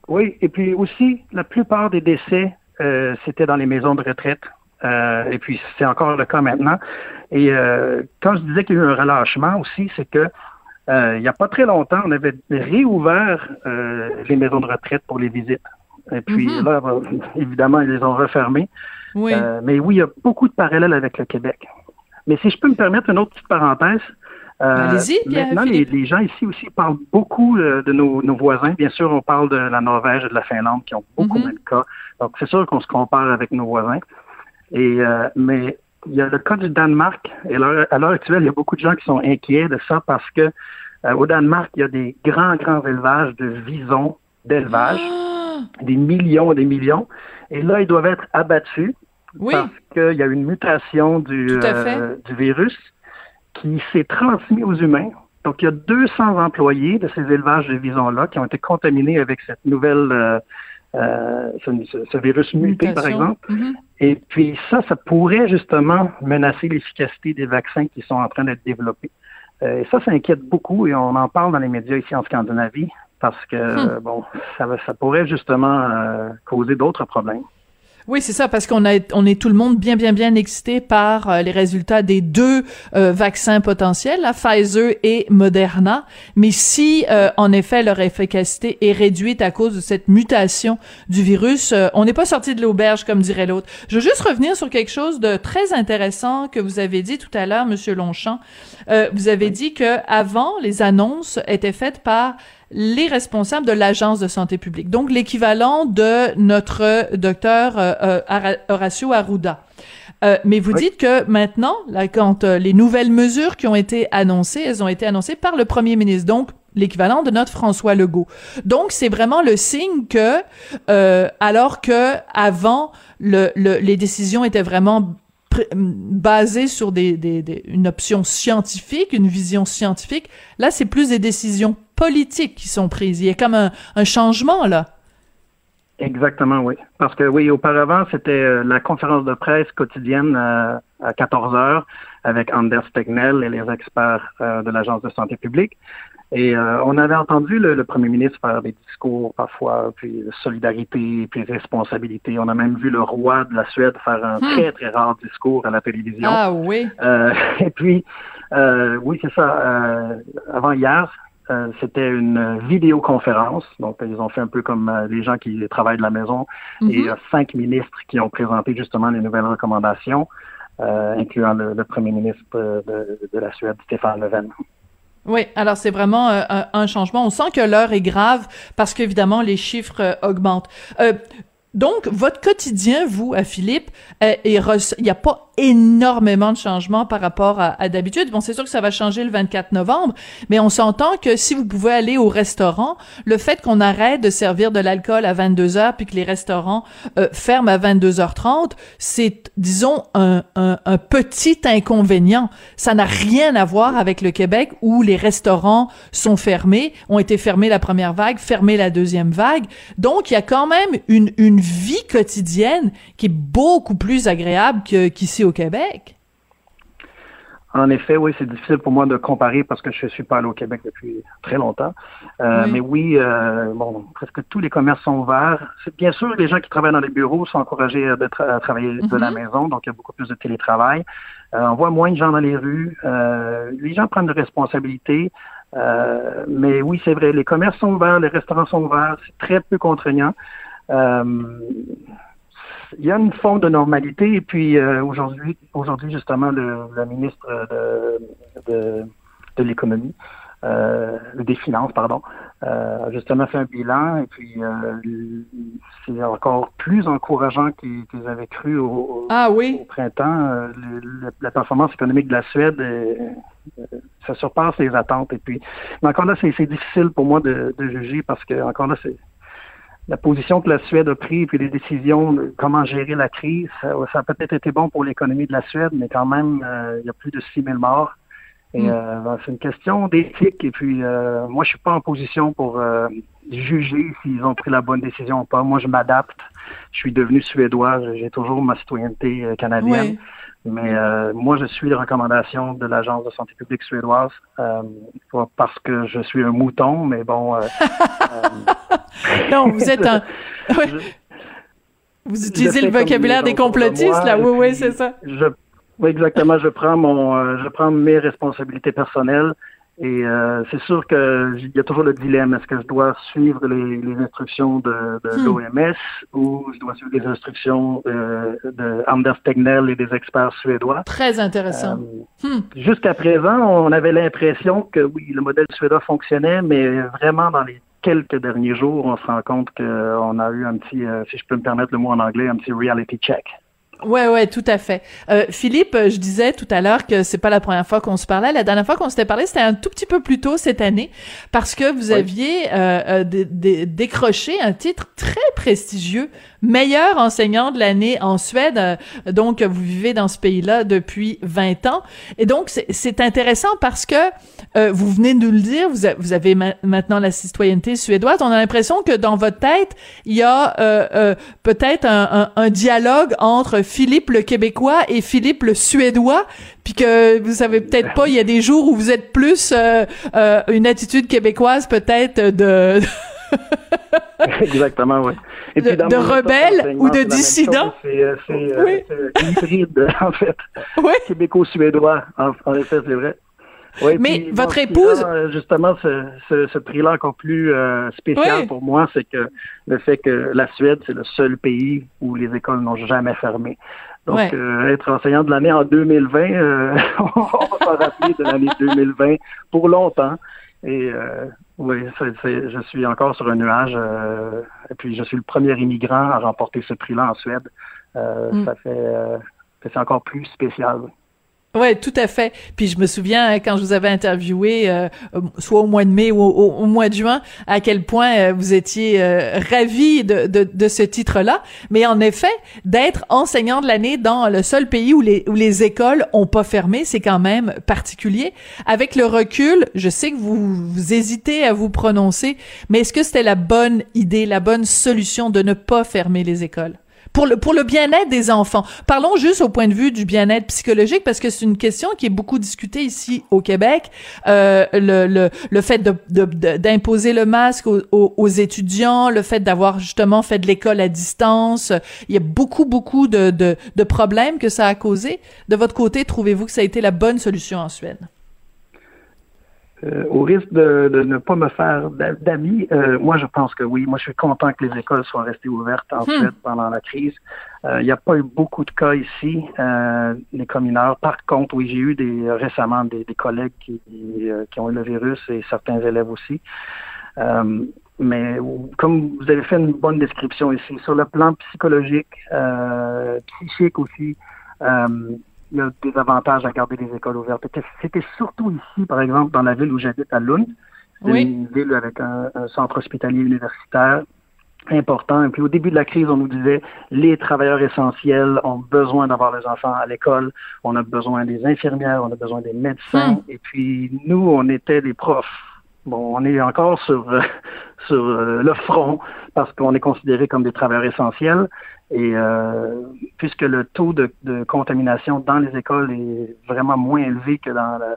Oui, et puis aussi, la plupart des décès, euh, c'était dans les maisons de retraite. Euh, et puis, c'est encore le cas maintenant. Et euh, quand je disais qu'il y a eu un relâchement aussi, c'est que il n'y a pas très longtemps, on avait réouvert les maisons de retraite pour les visites. Et puis Mhm. là, évidemment, ils les ont refermées. Oui. Mais oui, il y a beaucoup de parallèles avec le Québec. Mais si je peux me permettre une autre petite parenthèse. Euh, Allez-y, Pierre maintenant, les, gens ici aussi parlent beaucoup euh, de nos, nos voisins. Bien sûr, on parle de la Norvège et de la Finlande qui ont beaucoup Mhm. moins de cas. Donc, c'est sûr qu'on se compare avec nos voisins. Et euh, mais il y a le cas du Danemark. Et à l'heure actuelle, il y a beaucoup de gens qui sont inquiets de ça parce que euh, au Danemark, il y a des grands, grands élevages de visons d'élevage, Ah, des millions et des millions. Et là, ils doivent être abattus oui, parce qu'il y a une mutation du, euh, du virus qui s'est transmis aux humains. Donc, il y a 200 employés de ces élevages de visons-là qui ont été contaminés avec cette nouvelle, euh, euh, ce, virus muté, par exemple. Mhm. Et puis ça, ça pourrait justement menacer l'efficacité des vaccins qui sont en train d'être développés. Euh, et ça, ça inquiète beaucoup et on en parle dans les médias ici en Scandinavie parce que, Hmm. bon, ça, ça pourrait justement euh, causer d'autres problèmes. Oui, c'est ça, parce qu'on a, on est tout le monde bien, bien, bien excité par euh, les résultats des deux euh, vaccins potentiels, la Pfizer et Moderna. Mais si, euh, en effet, leur efficacité est réduite à cause de cette mutation du virus, euh, on n'est pas sorti de l'auberge, comme dirait l'autre. Je veux juste revenir sur quelque chose de très intéressant que vous avez dit tout à l'heure, Monsieur Longchamp. Euh, vous avez dit que avant, les annonces étaient faites par les responsables de l'agence de santé publique, donc l'équivalent de notre docteur euh, euh, Horacio Arruda. Euh, mais vous Oui. dites que maintenant, là, quand euh, les nouvelles mesures qui ont été annoncées, elles ont été annoncées par le premier ministre, donc l'équivalent de notre François Legault. Donc c'est vraiment le signe que, euh, alors que avant le, le- les décisions étaient vraiment basées sur des, des- des- une option scientifique, une vision scientifique, là c'est plus des décisions politiques qui sont prises. Il y a comme un, un changement là. Exactement, oui. Parce que oui, auparavant, c'était euh, la conférence de presse quotidienne euh, à 14 heures avec Anders Tegnell et les experts euh, de l'Agence de santé publique. Et euh, on avait entendu le, le premier ministre faire des discours parfois, puis solidarité, puis responsabilité. On a même vu le roi de la Suède faire un Hmm. très, très rare discours à la télévision. Ah oui. Euh, et puis, euh, oui, c'est ça. avant hier, euh, c'était une vidéoconférence. Donc, ils ont fait un peu comme euh, les gens qui travaillent de la maison. Et il y a cinq ministres qui ont présenté justement les nouvelles recommandations, euh, incluant le, le premier ministre de, de la Suède, Stéphane Löfven. Oui, alors c'est vraiment euh, un, changement. On sent que l'heure est grave parce qu'évidemment les chiffres euh, augmentent. Euh, donc, votre quotidien, vous, à Philippe, il n'y a pas énormément de changements par rapport à, à d'habitude. Bon, c'est sûr que ça va changer le 24 novembre, mais on s'entend que si vous pouvez aller au restaurant, le fait qu'on arrête de servir de l'alcool à 22 heures puis que les restaurants euh, ferment à 22h30, c'est, disons, un, un, un petit inconvénient. Ça n'a rien à voir avec le Québec où les restaurants sont fermés, ont été fermés la première vague, fermés la deuxième vague. Donc, il y a quand même une, une vie quotidienne qui est beaucoup plus agréable qu'ici au Québec? En effet, oui, c'est difficile pour moi de comparer parce que je suis pas allé au Québec depuis très longtemps. Euh, Oui. Mais oui, euh, bon, presque tous les commerces sont ouverts. Bien sûr, les gens qui travaillent dans les bureaux sont encouragés euh, de tra- à travailler de la Mhm. maison, donc il y a beaucoup plus de télétravail. Euh, on voit moins de gens dans les rues. Les gens prennent de responsabilités. Mais oui, c'est vrai, les commerces sont ouverts, les restaurants sont ouverts, c'est très peu contraignant. Il y a une forme de normalité et puis euh, aujourd'hui, aujourd'hui justement, le, le ministre de, de, de l'économie, euh, des finances, pardon, euh, a justement fait un bilan et puis euh, c'est encore plus encourageant qu'ils avaient cru au, Ah oui. au printemps. Euh, le- la performance économique de la Suède, ça surpasse les attentes. Et puis, mais encore là, c'est c'est difficile pour moi de, de juger parce que encore là, c'est la position que la Suède a prise, puis les décisions de comment gérer la crise, ça, ça a peut-être été bon pour l'économie de la Suède, mais quand même, euh, il y a plus de 6 000 morts. Et Mm. euh, ben, c'est une question d'éthique. Et puis, euh, moi, je suis pas en position pour juger s'ils ont pris la bonne décision ou pas. Moi, je m'adapte. Je suis devenu suédois. J'ai toujours ma citoyenneté canadienne. Mais euh, moi, je suis les recommandations de l'Agence de santé publique suédoise euh, pas parce que je suis un mouton, mais bon. euh, euh, Non, vous êtes un. Ouais. je- Vous utilisez le vocabulaire des complotistes, moi, là. Oui, oui, c'est ça. Je, oui, exactement. Je prends mon, euh, je prends mes responsabilités personnelles. Et euh, c'est sûr que j- il y a toujours le dilemme. Est-ce que je dois suivre les, les instructions de, de Hmm. l'OMS ou je dois suivre les instructions euh, de Anders Tegnell et des experts suédois? Très intéressant. Euh, Hmm. Jusqu'à présent, on avait l'impression que oui, le modèle suédois fonctionnait, mais vraiment dans les quelques derniers jours, on se rend compte qu'on a eu un petit, euh, si je peux me permettre le mot en anglais, un petit reality check. Ouais, ouais, tout à fait. Euh, Philippe, euh, je disais tout à l'heure que c'est pas la première fois qu'on se parlait. La dernière fois qu'on s'était parlé, c'était un tout petit peu plus tôt cette année, parce que vous Oui. aviez euh, euh, dé- dé- décroché un titre très prestigieux, meilleur enseignant de l'année en Suède. Euh, donc, vous vivez dans ce pays-là depuis 20 ans, et donc c'est- intéressant parce que euh, vous venez de nous le dire, vous, a- vous avez ma- maintenant la citoyenneté suédoise. On a l'impression que dans votre tête, il y a peut-être un, un- un dialogue entre Philippe le Québécois et Philippe le Suédois, puis que vous savez peut-être pas, il y a des jours où vous êtes plus euh, euh, une attitude québécoise peut-être de Exactement, oui. Et De- rebelle ou de dissident? C'est euh, Oui. hybride, en fait. Oui. Québéco-suédois, en, en effet, c'est vrai. Oui, Mais puis, votre épouse- euh, justement, ce, ce, ce prix-là encore plus euh, spécial Oui. pour moi, c'est que le fait que la Suède, c'est le seul pays où les écoles n'ont jamais fermé. Donc, Ouais. euh, être enseignant de l'année en 2020, euh, on va s'en rappeler de l'année 2020 pour longtemps. Et euh, oui, c'est- c'est- je suis encore sur un nuage. euh, et puis, je suis le premier immigrant à remporter ce prix-là en Suède. Euh, Mm. Ça fait, euh, c'est encore plus spécial. Ouais, tout à fait. Puis je me souviens hein, quand je vous avais interviewé, euh, euh, soit au mois de mai ou au, mois de juin, à quel point euh, vous étiez euh, ravi de, de, de ce titre-là. Mais en effet, d'être enseignant de l'année dans le seul pays où les, où les écoles ont pas fermé, c'est quand même particulier. Avec le recul, je sais que vous, vous hésitez à vous prononcer, mais est-ce que c'était la bonne idée, la bonne solution de ne pas fermer les écoles? Pour le pour le bien-être des enfants. Parlons juste au point de vue du bien-être psychologique parce que c'est une question qui est beaucoup discutée ici au Québec. Euh, le, le le fait de de- de- d'imposer le masque aux, aux- aux étudiants, le fait d'avoir justement fait de l'école à distance, il y a beaucoup beaucoup de, de de problèmes que ça a causé. De votre côté, trouvez-vous que ça a été la bonne solution en Suède? Euh, au risque de, de ne pas me faire d'a- d'amis, euh, moi je pense que oui. Moi je suis content que les écoles soient restées ouvertes en Hmm. Suède pendant la crise. Euh, Il n'y a pas eu beaucoup de cas ici, euh, les mineurs. Par contre, oui, j'ai eu des récemment des, des collègues qui, euh, qui ont eu le virus et certains élèves aussi. Euh, mais comme vous avez fait une bonne description ici, sur le plan psychologique, euh, psychique aussi, euh, il y a des avantages à garder les écoles ouvertes. C'était- surtout ici, par exemple, dans la ville où j'habite à Lund. C'est Oui. une ville avec un, un centre hospitalier universitaire important. Et puis au début de la crise, on nous disait les travailleurs essentiels ont besoin d'avoir les enfants à l'école, on a besoin des infirmières, on a besoin des médecins. Hmm. Et puis nous, on était des profs. Bon, on est encore sur euh, sur euh, le front parce qu'on est considérés comme des travailleurs essentiels. Et euh, puisque le taux de, de contamination dans les écoles est vraiment moins élevé que dans la,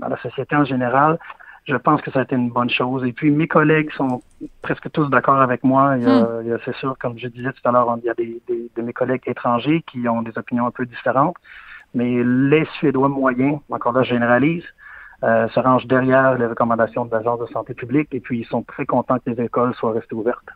dans la société en général, je pense que ça a été une bonne chose. Et puis mes collègues sont presque tous d'accord avec moi. Il y a, a- c'est sûr, comme je disais tout à l'heure, il y a des, des- de mes collègues étrangers qui ont des opinions un peu différentes. Mais les Suédois moyens, encore là, je généralise, euh, se rangent derrière les recommandations de l'Agence de santé publique et puis ils sont très contents que les écoles soient restées ouvertes.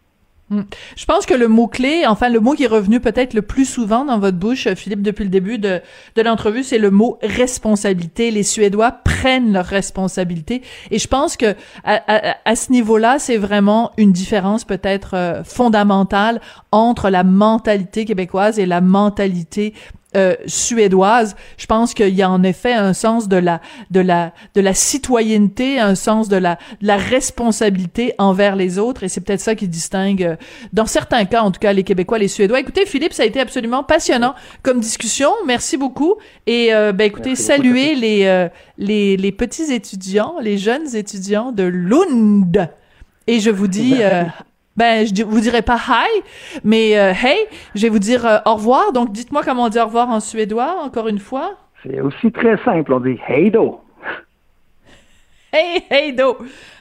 Hmm. Je pense que le mot-clé, enfin le mot qui est revenu peut-être le plus souvent dans votre bouche, Philippe, depuis le début de, de l'entrevue, c'est le mot responsabilité. Les Suédois prennent leurs responsabilités. Et je pense que à, ce niveau-là, c'est vraiment une différence peut-être euh, fondamentale entre la mentalité québécoise et la mentalité euh, suédoise. Je pense qu'il y a en effet un sens de la de la de la citoyenneté, un sens de la de la responsabilité envers les autres, et c'est peut-être ça qui distingue, euh, dans certains cas en tout cas, les Québécois, les Suédois. Écoutez, Philippe, ça a été absolument passionnant comme discussion. Merci beaucoup. Et euh, ben écoutez, Merci beaucoup, saluez les euh, les les petits étudiants, les jeunes étudiants de Lund. Et je vous dis euh, ben, je vous dirai pas hi, mais euh, hey, je vais vous dire euh, au revoir. Donc, dites-moi comment on dit au revoir en suédois, encore une fois. C'est aussi très simple. On dit Hey do. Hey, hey, do.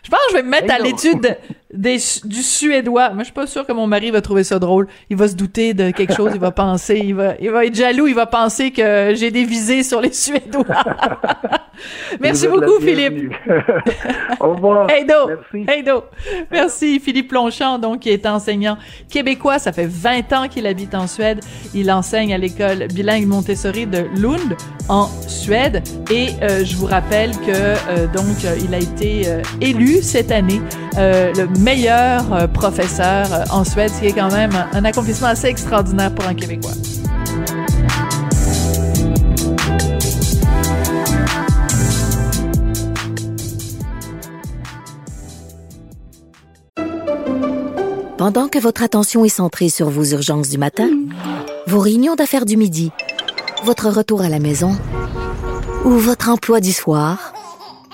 Je pense que je vais me mettre à l'étude des, du suédois. Moi, je suis pas sûre que mon mari va trouver ça drôle. Il va se douter de quelque chose. Il va penser, il va, il va être jaloux. Il va penser que j'ai des visées sur les Suédois. Merci beaucoup, Philippe. Au revoir. Hey do! Merci. Hey do! Merci Philippe Longchamp, donc, qui est enseignant québécois. Ça fait 20 ans qu'il habite en Suède. Il enseigne à l'école bilingue Montessori de Lund, en Suède. Et euh, je vous rappelle que, euh, donc, euh, il a été euh, élu cette année euh, le meilleur euh, professeur euh, en Suède, ce qui est quand même un, un accomplissement assez extraordinaire pour un Québécois. Pendant que votre attention est centrée sur vos urgences du matin, vos réunions d'affaires du midi, votre retour à la maison ou votre emploi du soir,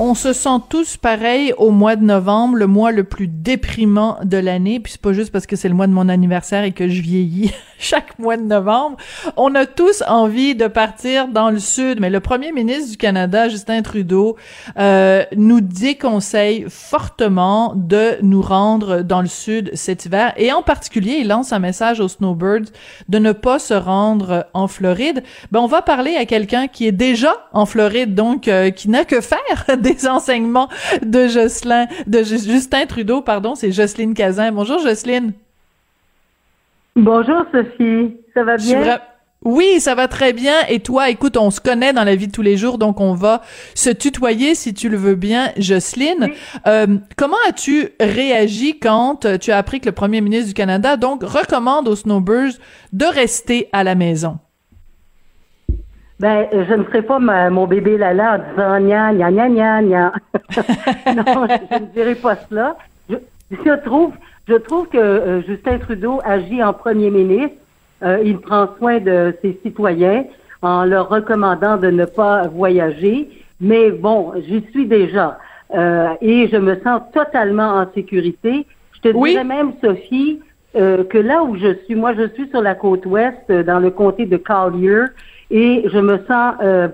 On se sent tous pareil au mois de novembre, le mois le plus déprimant de l'année. Puis c'est pas juste parce que c'est le mois de mon anniversaire et que je vieillis chaque mois de novembre. On a tous envie de partir dans le sud, mais le premier ministre du Canada, Justin Trudeau, euh, nous déconseille fortement de nous rendre dans le sud cet hiver. Et en particulier, il lance un message aux snowbirds de ne pas se rendre en Floride. Ben, on va parler à quelqu'un qui est déjà en Floride, donc euh, qui n'a que faire des enseignements de Jocelyn, de Ju- Justin Trudeau, pardon, c'est Jocelyne Cazin. Bonjour Jocelyne. Bonjour Sophie, ça va bien? Oui, ça va très bien. Et toi, écoute, on se connaît dans la vie de tous les jours, donc on va se tutoyer si tu le veux bien, Jocelyne. Euh, comment as-tu réagi quand euh, tu as appris que le premier ministre du Canada, donc, recommande aux snowbirds de rester à la maison? Ben, je ne ferai pas ma- mon bébé Lala en disant gna gna gna gna gna. non, je, je ne dirai pas cela. Je, je trouve, je trouve que euh, Justin Trudeau agit en premier ministre. Euh, il prend soin de ses citoyens en leur recommandant de ne pas voyager. Mais bon, j'y suis déjà. Euh, et je me sens totalement en sécurité. Je te Oui. dirais même, Sophie, que là où je suis, moi je suis sur la côte ouest, dans le comté de Collier, et je me sens euh,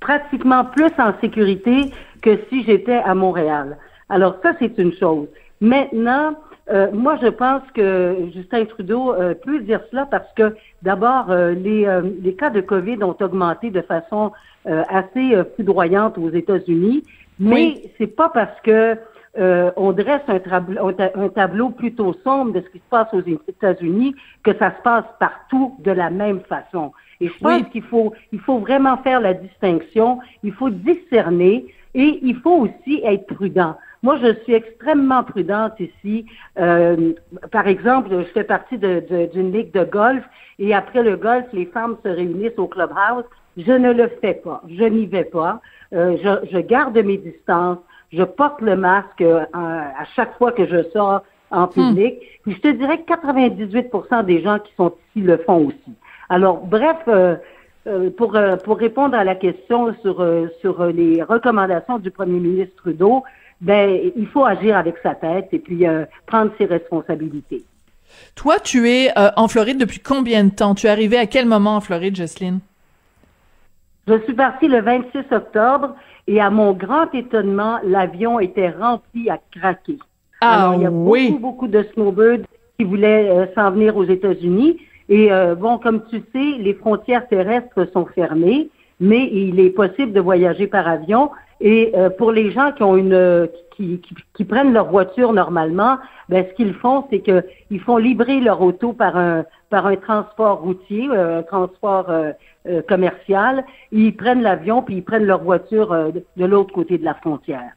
pratiquement plus en sécurité que si j'étais à Montréal. Alors ça, c'est une chose. Maintenant, euh, moi, je pense que Justin Trudeau euh, peut dire cela parce que d'abord, euh, les, euh, les cas de COVID ont augmenté de façon euh, assez foudroyante aux États-Unis, mais Oui. c'est pas parce que euh, on dresse un, tableau- un tableau plutôt sombre de ce qui se passe aux États-Unis que ça se passe partout de la même façon. Et je pense Oui. qu'il faut, il faut vraiment faire la distinction, il faut discerner et il faut aussi être prudent. Moi, je suis extrêmement prudente ici. Euh, par exemple, je fais partie de- de- d'une ligue de golf et après le golf, les femmes se réunissent au clubhouse. Je ne le fais pas. Je n'y vais pas. Euh, je, je garde mes distances. Je porte le masque euh, à chaque fois que je sors en public. Puis je te dirais que 98% des gens qui sont ici le font aussi. Alors, bref, euh, euh, pour, euh, pour répondre à la question sur, sur les recommandations du premier ministre Trudeau, ben il faut agir avec sa tête et puis euh, prendre ses responsabilités. Toi, tu es euh, en Floride depuis combien de temps? Tu es arrivé à quel moment en Floride, Jocelyne? Je suis partie le 26 octobre et à mon grand étonnement, l'avion était rempli à craquer. Ah Alors, il y a oui. beaucoup, beaucoup de snowbirds qui voulaient euh, s'en venir aux États-Unis. Et euh, bon, comme tu sais, les frontières terrestres sont fermées, mais il est possible de voyager par avion. Et euh, pour les gens qui ont une qui, qui, qui prennent leur voiture normalement, ben ce qu'ils font, c'est que ils font livrer leur auto par un par un transport routier, euh, un transport euh, euh, commercial. Ils prennent l'avion puis ils prennent leur voiture euh, de l'autre côté de la frontière.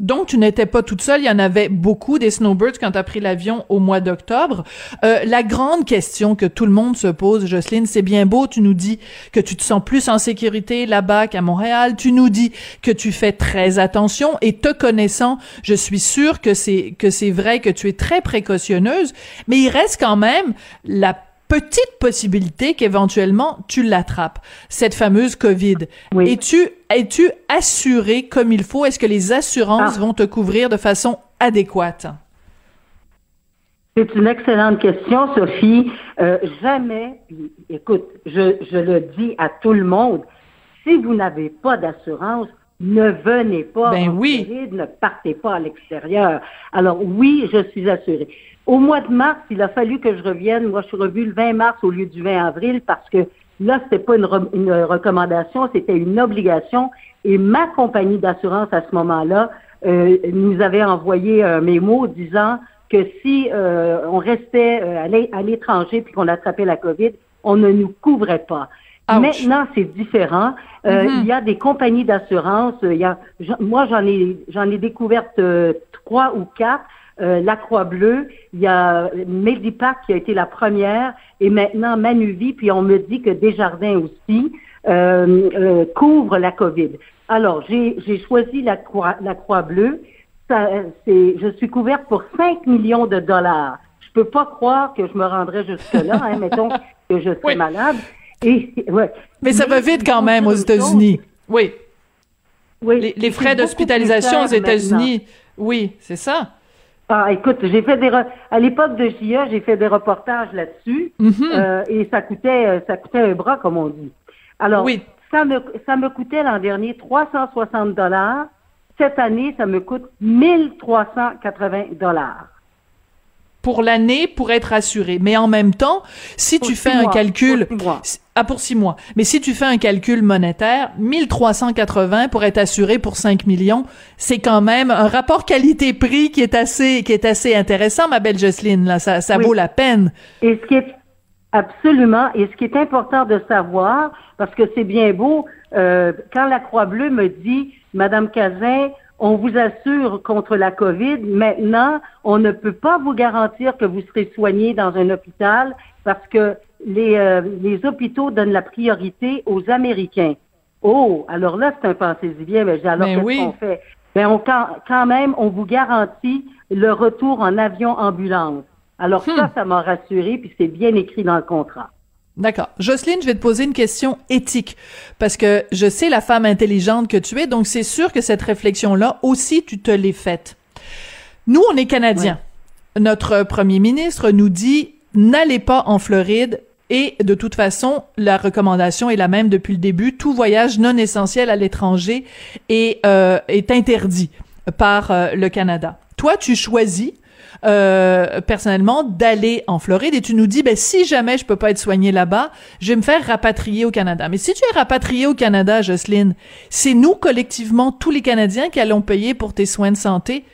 Donc, tu n'étais pas toute seule. Il y en avait beaucoup des snowbirds quand tu as pris l'avion au mois d'octobre. Euh, la grande question que tout le monde se pose, Jocelyne, c'est bien beau. Tu nous dis que tu te sens plus en sécurité là-bas qu'à Montréal. Tu nous dis que tu fais très attention et te connaissant, je suis sûre que c'est que c'est vrai que tu es très précautionneuse. Mais il reste quand même la petite possibilité qu'éventuellement tu l'attrapes, cette fameuse COVID. Oui. Es-tu es-tu assuré comme il faut? Est-ce que les assurances Ah. vont te couvrir de façon adéquate? C'est une excellente question, Sophie. Euh, jamais, écoute, je, je le dis à tout le monde, si vous n'avez pas d'assurance, ne venez pas Ben en oui. Floride, ne partez pas à l'extérieur. Alors oui, je suis assurée. Au mois de mars, il a fallu que je revienne. Moi, je suis revue le 20 mars au lieu du 20 avril parce que là, c'était pas une, re- une recommandation, c'était une obligation. Et ma compagnie d'assurance à ce moment-là euh, nous avait envoyé un mémo disant que si euh, on restait euh, à l'é- à l'étranger puis qu'on attrapait la COVID, on ne nous couvrait pas. Ouch. Maintenant, c'est différent. Euh, Mhm. Il y a des compagnies d'assurance. il y a, j'en- moi, j'en ai, j'en ai découvert euh, trois ou quatre. Euh, la Croix-Bleue, il y a Medipac qui a été la première, et maintenant Manuvie, puis on me dit que Desjardins aussi euh, euh, couvre la COVID. Alors, j'ai choisi la Croix, la Croix-Bleue. Ça, Je suis couverte pour 5 millions de dollars. Je peux pas croire que je me rendrais jusque-là, hein, mettons que je Oui. malade. Et, ouais. Mais ça va vite quand même aux États-Unis. Oui. Oui, Les, frais d'hospitalisation aux États-Unis. Oui, c'est ça. Ah, écoute, j'ai fait des re- à l'époque de JA, j'ai fait des reportages là-dessus Mhm. euh, et ça coûtait euh, ça coûtait un bras comme on dit. Alors Oui. ça me ça me coûtait l'an dernier 360 dollars. Cette année, ça me coûte 1380 dollars. Pour l'année, pour être assuré. Mais en même temps, si Pour tu fais un mois, calcul... pour six mois. Ah, pour six mois. Mais si tu fais un calcul monétaire, 1380 pour être assuré pour 5 millions, c'est quand même un rapport qualité-prix qui est assez, qui est assez intéressant, ma belle Jocelyne, là. Ça, ça Oui. vaut la peine. Et ce qui est absolument, et ce qui est important de savoir, parce que c'est bien beau, euh, quand la Croix-Bleue me dit, Madame Cazin, on vous assure contre la COVID, maintenant, on ne peut pas vous garantir que vous serez soigné dans un hôpital parce que les, euh, les hôpitaux donnent la priorité aux Américains. Oh, alors là, c'est un pensez-y bien, mais alors qu'est-ce oui. qu'on fait? Ben, on, quand, même, on vous garantit le retour en avion ambulance. Alors Hmm. ça, ça m'a rassuré, puis c'est bien écrit dans le contrat. D'accord. Jocelyne, je vais te poser une question éthique parce que je sais la femme intelligente que tu es, donc c'est sûr que cette réflexion-là aussi, tu te l'es faite. Nous, on est Canadiens. Notre premier ministre nous dit n'allez pas en Floride et de toute façon, la recommandation est la même depuis le début. Tout voyage non essentiel à l'étranger est, euh, est interdit par euh, le Canada. Toi, tu choisis euh, personnellement d'aller en Floride et tu nous dis ben si jamais je peux pas être soigné là-bas, je vais me faire rapatrier au Canada. Mais si tu es rapatrié au Canada, Jocelyne, c'est nous collectivement tous les Canadiens qui allons payer pour tes soins de santé.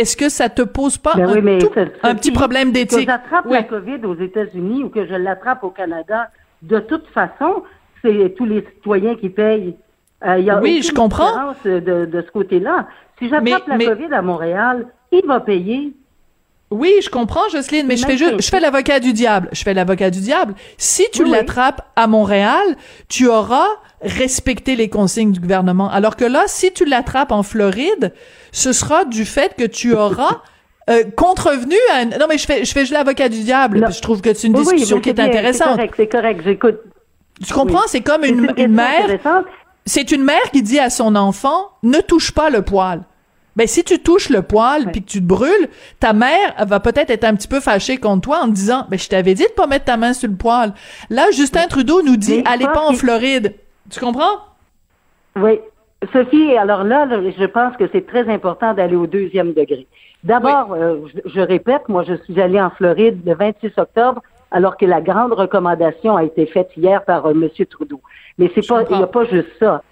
Est-ce que ça te pose pas Ben un, oui, mais tout- ça- un ça petit problème Que d'éthique? j'attrape Oui. la COVID aux États-Unis ou que je l'attrape au Canada, de toute façon, c'est tous les citoyens qui payent. Euh, il y a Oui, je comprends. de, de ce côté-là. Si j'attrape la mais- COVID à Montréal, qui va payer? Oui, je comprends, Jocelyne, mais je fais juste, je fais l'avocat du diable. Je fais l'avocat du diable. Si tu Oui, oui. l'attrapes à Montréal, tu auras respecté les consignes du gouvernement. Alors que là, si tu l'attrapes en Floride, ce sera du fait que tu auras euh, contrevenu à... un- Non, mais je fais, je fais juste l'avocat du diable. Je trouve que c'est une oui, discussion qui est bien, intéressante. C'est correct, c'est correct, j'écoute. Tu comprends? C'est comme une, une mère c'est une mère qui dit à son enfant ne touche pas le poil. Ben si tu touches le poil puis que tu te brûles, ta mère elle va peut-être être un petit peu fâchée contre toi en te disant ben je t'avais dit de pas mettre ta main sur le poil. Là Justin Trudeau nous dit allez pas en Floride. Tu comprends? Oui. Sophie, alors là, je pense que c'est très important d'aller au deuxième degré. D'abord, euh, je, je répète, moi, je suis allée en Floride le 26 octobre, alors que la grande recommandation a été faite hier par euh, M. Trudeau. Mais c'est pas, il n'y a pas juste ça.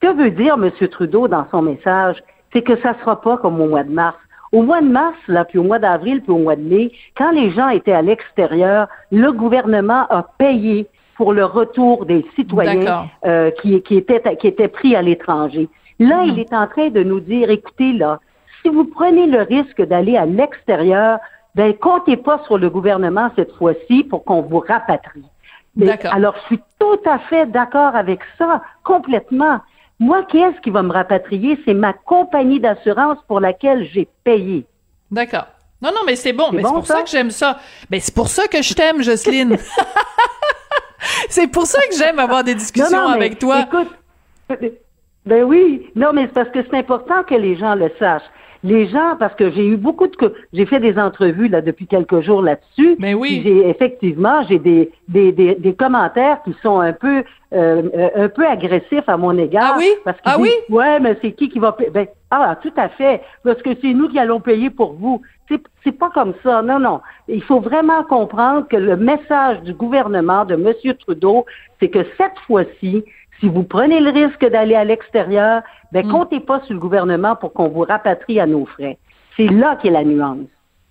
Que veut dire M. Trudeau dans son message, c'est que ça sera pas comme au mois de mars. Au mois de mars, là, puis au mois d'avril, puis au mois de mai, quand les gens étaient à l'extérieur, le gouvernement a payé pour le retour des citoyens euh, qui, qui, étaient, qui étaient pris à l'étranger. Là, Mhm. il est en train de nous dire, écoutez, là, si vous prenez le risque d'aller à l'extérieur, ben, comptez pas sur le gouvernement cette fois-ci pour qu'on vous rapatrie. Mais- D'accord. Alors, je suis tout à fait d'accord avec ça, complètement. Moi, qui est-ce qui va me rapatrier? C'est ma compagnie d'assurance pour laquelle j'ai payé. D'accord. Non, non, mais c'est bon. C'est Mais bon, c'est pour ça? ça? que j'aime ça. Ben, c'est pour ça que je t'aime, Jocelyne. c'est pour ça que j'aime avoir des discussions Non, non, mais avec toi. Écoute, ben oui, non, mais c'est parce que c'est important que les gens le sachent. Les gens, parce que j'ai eu beaucoup de, j'ai fait des entrevues là depuis quelques jours là-dessus. Mais oui. Puis J'ai effectivement, j'ai des, des, des, des commentaires qui sont un peu, euh, euh, un peu agressifs à mon égard. Ah oui? Parce Ah disent, oui? Ouais, mais c'est qui qui va payer? Ben, ah, tout à fait. Parce que c'est nous qui allons payer pour vous. C'est, c'est pas comme ça. Non, non. Il faut vraiment comprendre que le message du gouvernement de M. Trudeau, c'est que cette fois-ci, si vous prenez le risque d'aller à l'extérieur, ben, Mm. comptez pas sur le gouvernement pour qu'on vous rapatrie à nos frais. C'est là qu'est la nuance.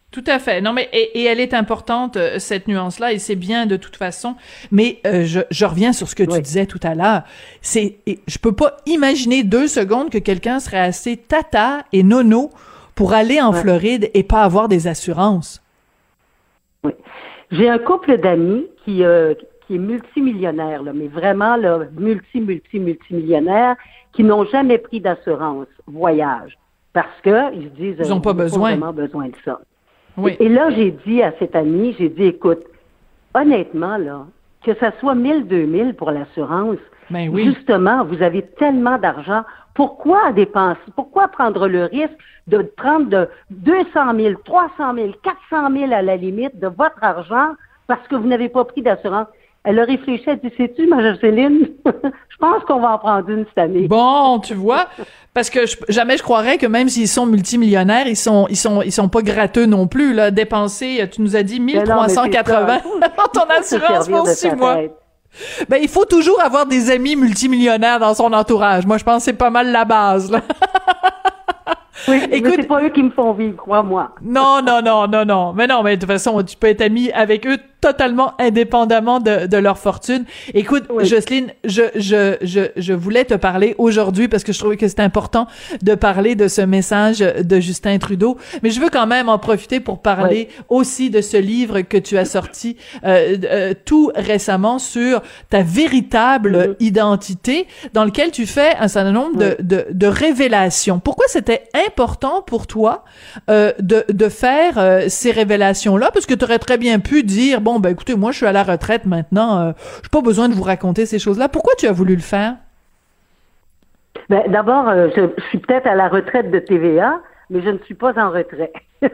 Tout à fait. Non, mais et, et elle est importante euh, cette nuance-là, et c'est bien de toute façon. Mais euh, je, je reviens sur ce que tu disais tout à l'heure. C'est, je peux pas imaginer deux secondes que quelqu'un serait assez tata et nono pour aller en Ouais. Floride et pas avoir des assurances. Oui. J'ai un couple d'amis qui, euh, qui est multimillionnaire, là, mais vraiment là, multi, multi, multimillionnaire, qui n'ont jamais pris d'assurance voyage parce que ils se disent Ils ont euh, pas besoin. vraiment besoin de ça. Oui. Et, et là, j'ai dit à cet ami, j'ai dit, écoute, honnêtement, là, que ça soit 1000, 2000 pour l'assurance, Ben oui. justement, vous avez tellement d'argent. Pourquoi dépenser? Pourquoi prendre le risque de prendre de 200 000, 300 000, 400 000 à la limite de votre argent parce que vous n'avez pas pris d'assurance? Elle a réfléchi, elle dit, sais-tu, ma Jocelyne, je pense qu'on va en prendre une cette année. Bon, tu vois, parce que je- jamais je croirais que même s'ils sont multimillionnaires, ils sont ils sont ils sont pas gratteux non plus là. Dépenser, tu nous as dit Ben non, mais c'est 1380 ça. dans ton assurance pour six mois. tête. Ben il faut toujours avoir des amis multimillionnaires dans son entourage. Moi, je pense que c'est pas mal la base là. Oui, Écoute- c'est pas eux qui me font vivre, crois-moi. Non, non, non, non, non. Mais non, mais de toute façon, tu peux être ami avec eux totalement indépendamment de, de leur fortune. Écoute, Oui. Jocelyne, je, je, je, je voulais te parler aujourd'hui parce que je trouvais que c'était important de parler de ce message de Justin Trudeau. Mais je veux quand même en profiter pour parler aussi de ce livre que tu as sorti euh, euh, tout récemment sur ta véritable identité dans lequel tu fais un certain nombre de, de, de révélations. Pourquoi c'était important pour toi euh, de, de faire euh, ces révélations-là? Parce que tu aurais très bien pu dire, bon, ben écoutez, moi je suis à la retraite maintenant, euh, j'ai pas besoin de vous raconter ces choses-là. Pourquoi tu as voulu le faire? Ben, D'abord, euh, je, je suis peut-être à la retraite de TVA, mais je ne suis pas en retrait.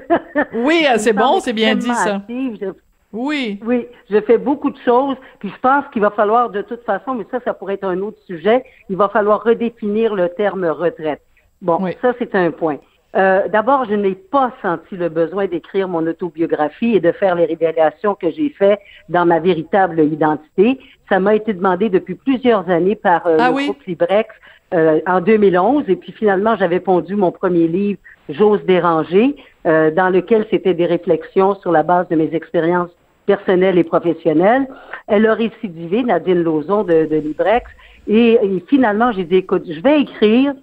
Oui, c'est bon, c'est bien dit ça. active. Je- Oui. oui, je fais beaucoup de choses, puis je pense qu'il va falloir de toute façon, mais ça, ça pourrait être un autre sujet, il va falloir redéfinir le terme retraite. Bon, Oui. ça, c'est un point. Euh, D'abord, je n'ai pas senti le besoin d'écrire mon autobiographie et de faire les révélations que j'ai fait dans ma véritable identité. Ça m'a été demandé depuis plusieurs années par euh, Ah le oui? groupe Librex euh, en 2011, et puis finalement, j'avais pondu mon premier livre, J'ose déranger, euh, dans lequel c'était des réflexions sur la base de mes expériences personnelles et professionnelles. Elle a récidivé, Nadine Lauzon de, de Librex, et, et finalement, j'ai dit, écoute, je vais écrire,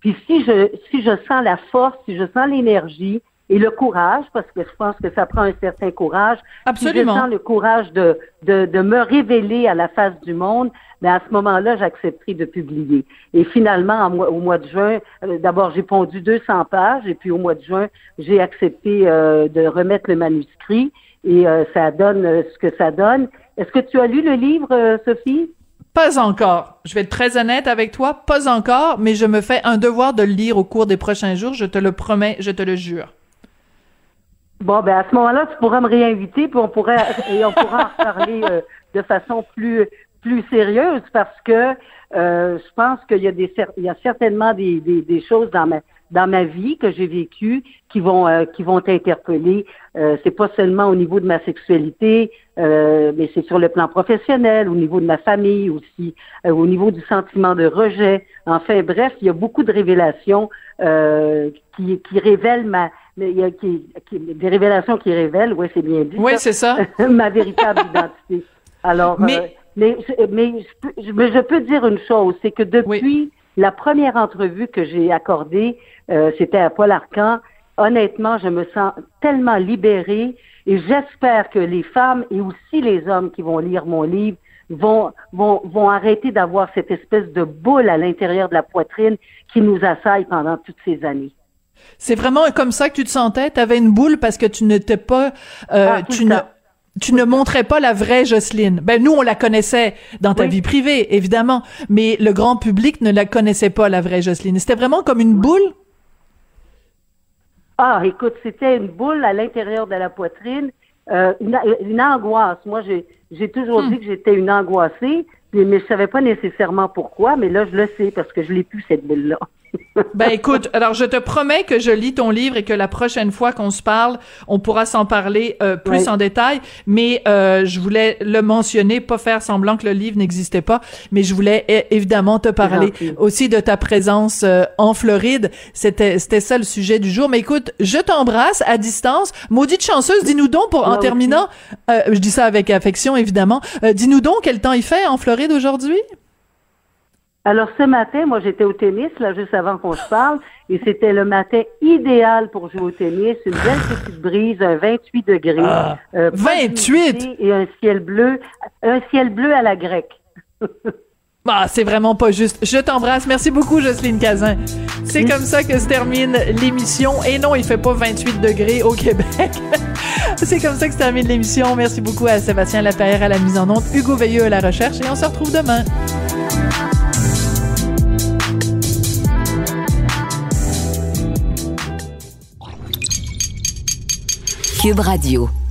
puis si je si je sens la force, si je sens l'énergie et le courage, parce que je pense que ça prend un certain courage, Absolument. si je sens le courage de, de, de me révéler à la face du monde, mais à ce moment-là, j'accepterai de publier. Et finalement, au mois de juin, euh, d'abord, j'ai pondu 200 pages, et puis au mois de juin, j'ai accepté euh, de remettre le manuscrit, et euh, ça donne ce que ça donne. Est-ce que tu as lu le livre, Sophie? Pas encore. Je vais être très honnête avec toi, pas encore, mais je me fais un devoir de le lire au cours des prochains jours, je te le promets, je te le jure. Bon, ben à ce moment-là, tu pourras me réinviter, puis on pourrait et on pourra en parler euh, de façon plus plus sérieuse, parce que euh, je pense qu'il y a des il y a certainement des, des, des choses dans ma dans ma vie que j'ai vécues qui vont euh, qui vont t'interpeller. Euh, c'est pas seulement au niveau de ma sexualité, euh, mais c'est sur le plan professionnel, au niveau de ma famille aussi, euh, au niveau du sentiment de rejet. Enfin bref, il y a beaucoup de révélations euh, qui qui révèlent ma mais il y a qui, qui- des révélations qui révèlent, oui, c'est bien dit. Oui, c'est ça. ma véritable identité. Alors, Mais- euh, mais, mais, je, peux, je peux dire une chose, c'est que depuis la première entrevue que j'ai accordée, euh, c'était à Paul Arcan, honnêtement, je me sens tellement libérée et j'espère que les femmes et aussi les hommes qui vont lire mon livre vont, vont, vont arrêter d'avoir cette espèce de boule à l'intérieur de la poitrine qui nous assaille pendant toutes ces années. C'est vraiment comme ça que tu te sentais? T'avais une boule parce que tu n'étais pas, euh, Ah, tu ne. Tu ne montrais pas la vraie Jocelyne. Ben, nous, on la connaissait dans ta Oui. vie privée, évidemment, mais le grand public ne la connaissait pas, la vraie Jocelyne. C'était vraiment comme une boule? Ah, écoute, c'était une boule à l'intérieur de la poitrine, euh, une, une angoisse. Moi, j'ai, j'ai toujours Hmm. dit que j'étais une angoissée, mais, mais je savais pas nécessairement pourquoi, mais là, je le sais parce que je l'ai plus, cette boule-là. Ben écoute, alors je te promets que je lis ton livre et que la prochaine fois qu'on se parle, on pourra s'en parler euh, plus en détail. Mais euh, je voulais le mentionner, pas faire semblant que le livre n'existait pas, mais je voulais évidemment te parler aussi de ta présence euh, en Floride. C'était c'était ça le sujet du jour. Mais écoute, je t'embrasse à distance. Maudite chanceuse, dis-nous donc pour en terminant, euh, je dis ça avec affection évidemment. Euh, dis-nous donc quel temps il fait en Floride aujourd'hui? Alors, ce matin, moi, j'étais au tennis, là, juste avant qu'on se parle, et c'était le matin idéal pour jouer au tennis. Une belle petite brise, un 28 degrés. Ah, euh, 28? Et un ciel bleu, un ciel bleu à la grecque. Bah, c'est vraiment pas juste. Je t'embrasse. Merci beaucoup, Jocelyne Cazin. C'est comme ça que se termine l'émission. Et non, il fait pas 28 degrés au Québec. c'est comme ça que se termine l'émission. Merci beaucoup à Sébastien Lapierre à la mise en onde, Hugo Veilleux à la recherche et on se retrouve demain. Cube Radio.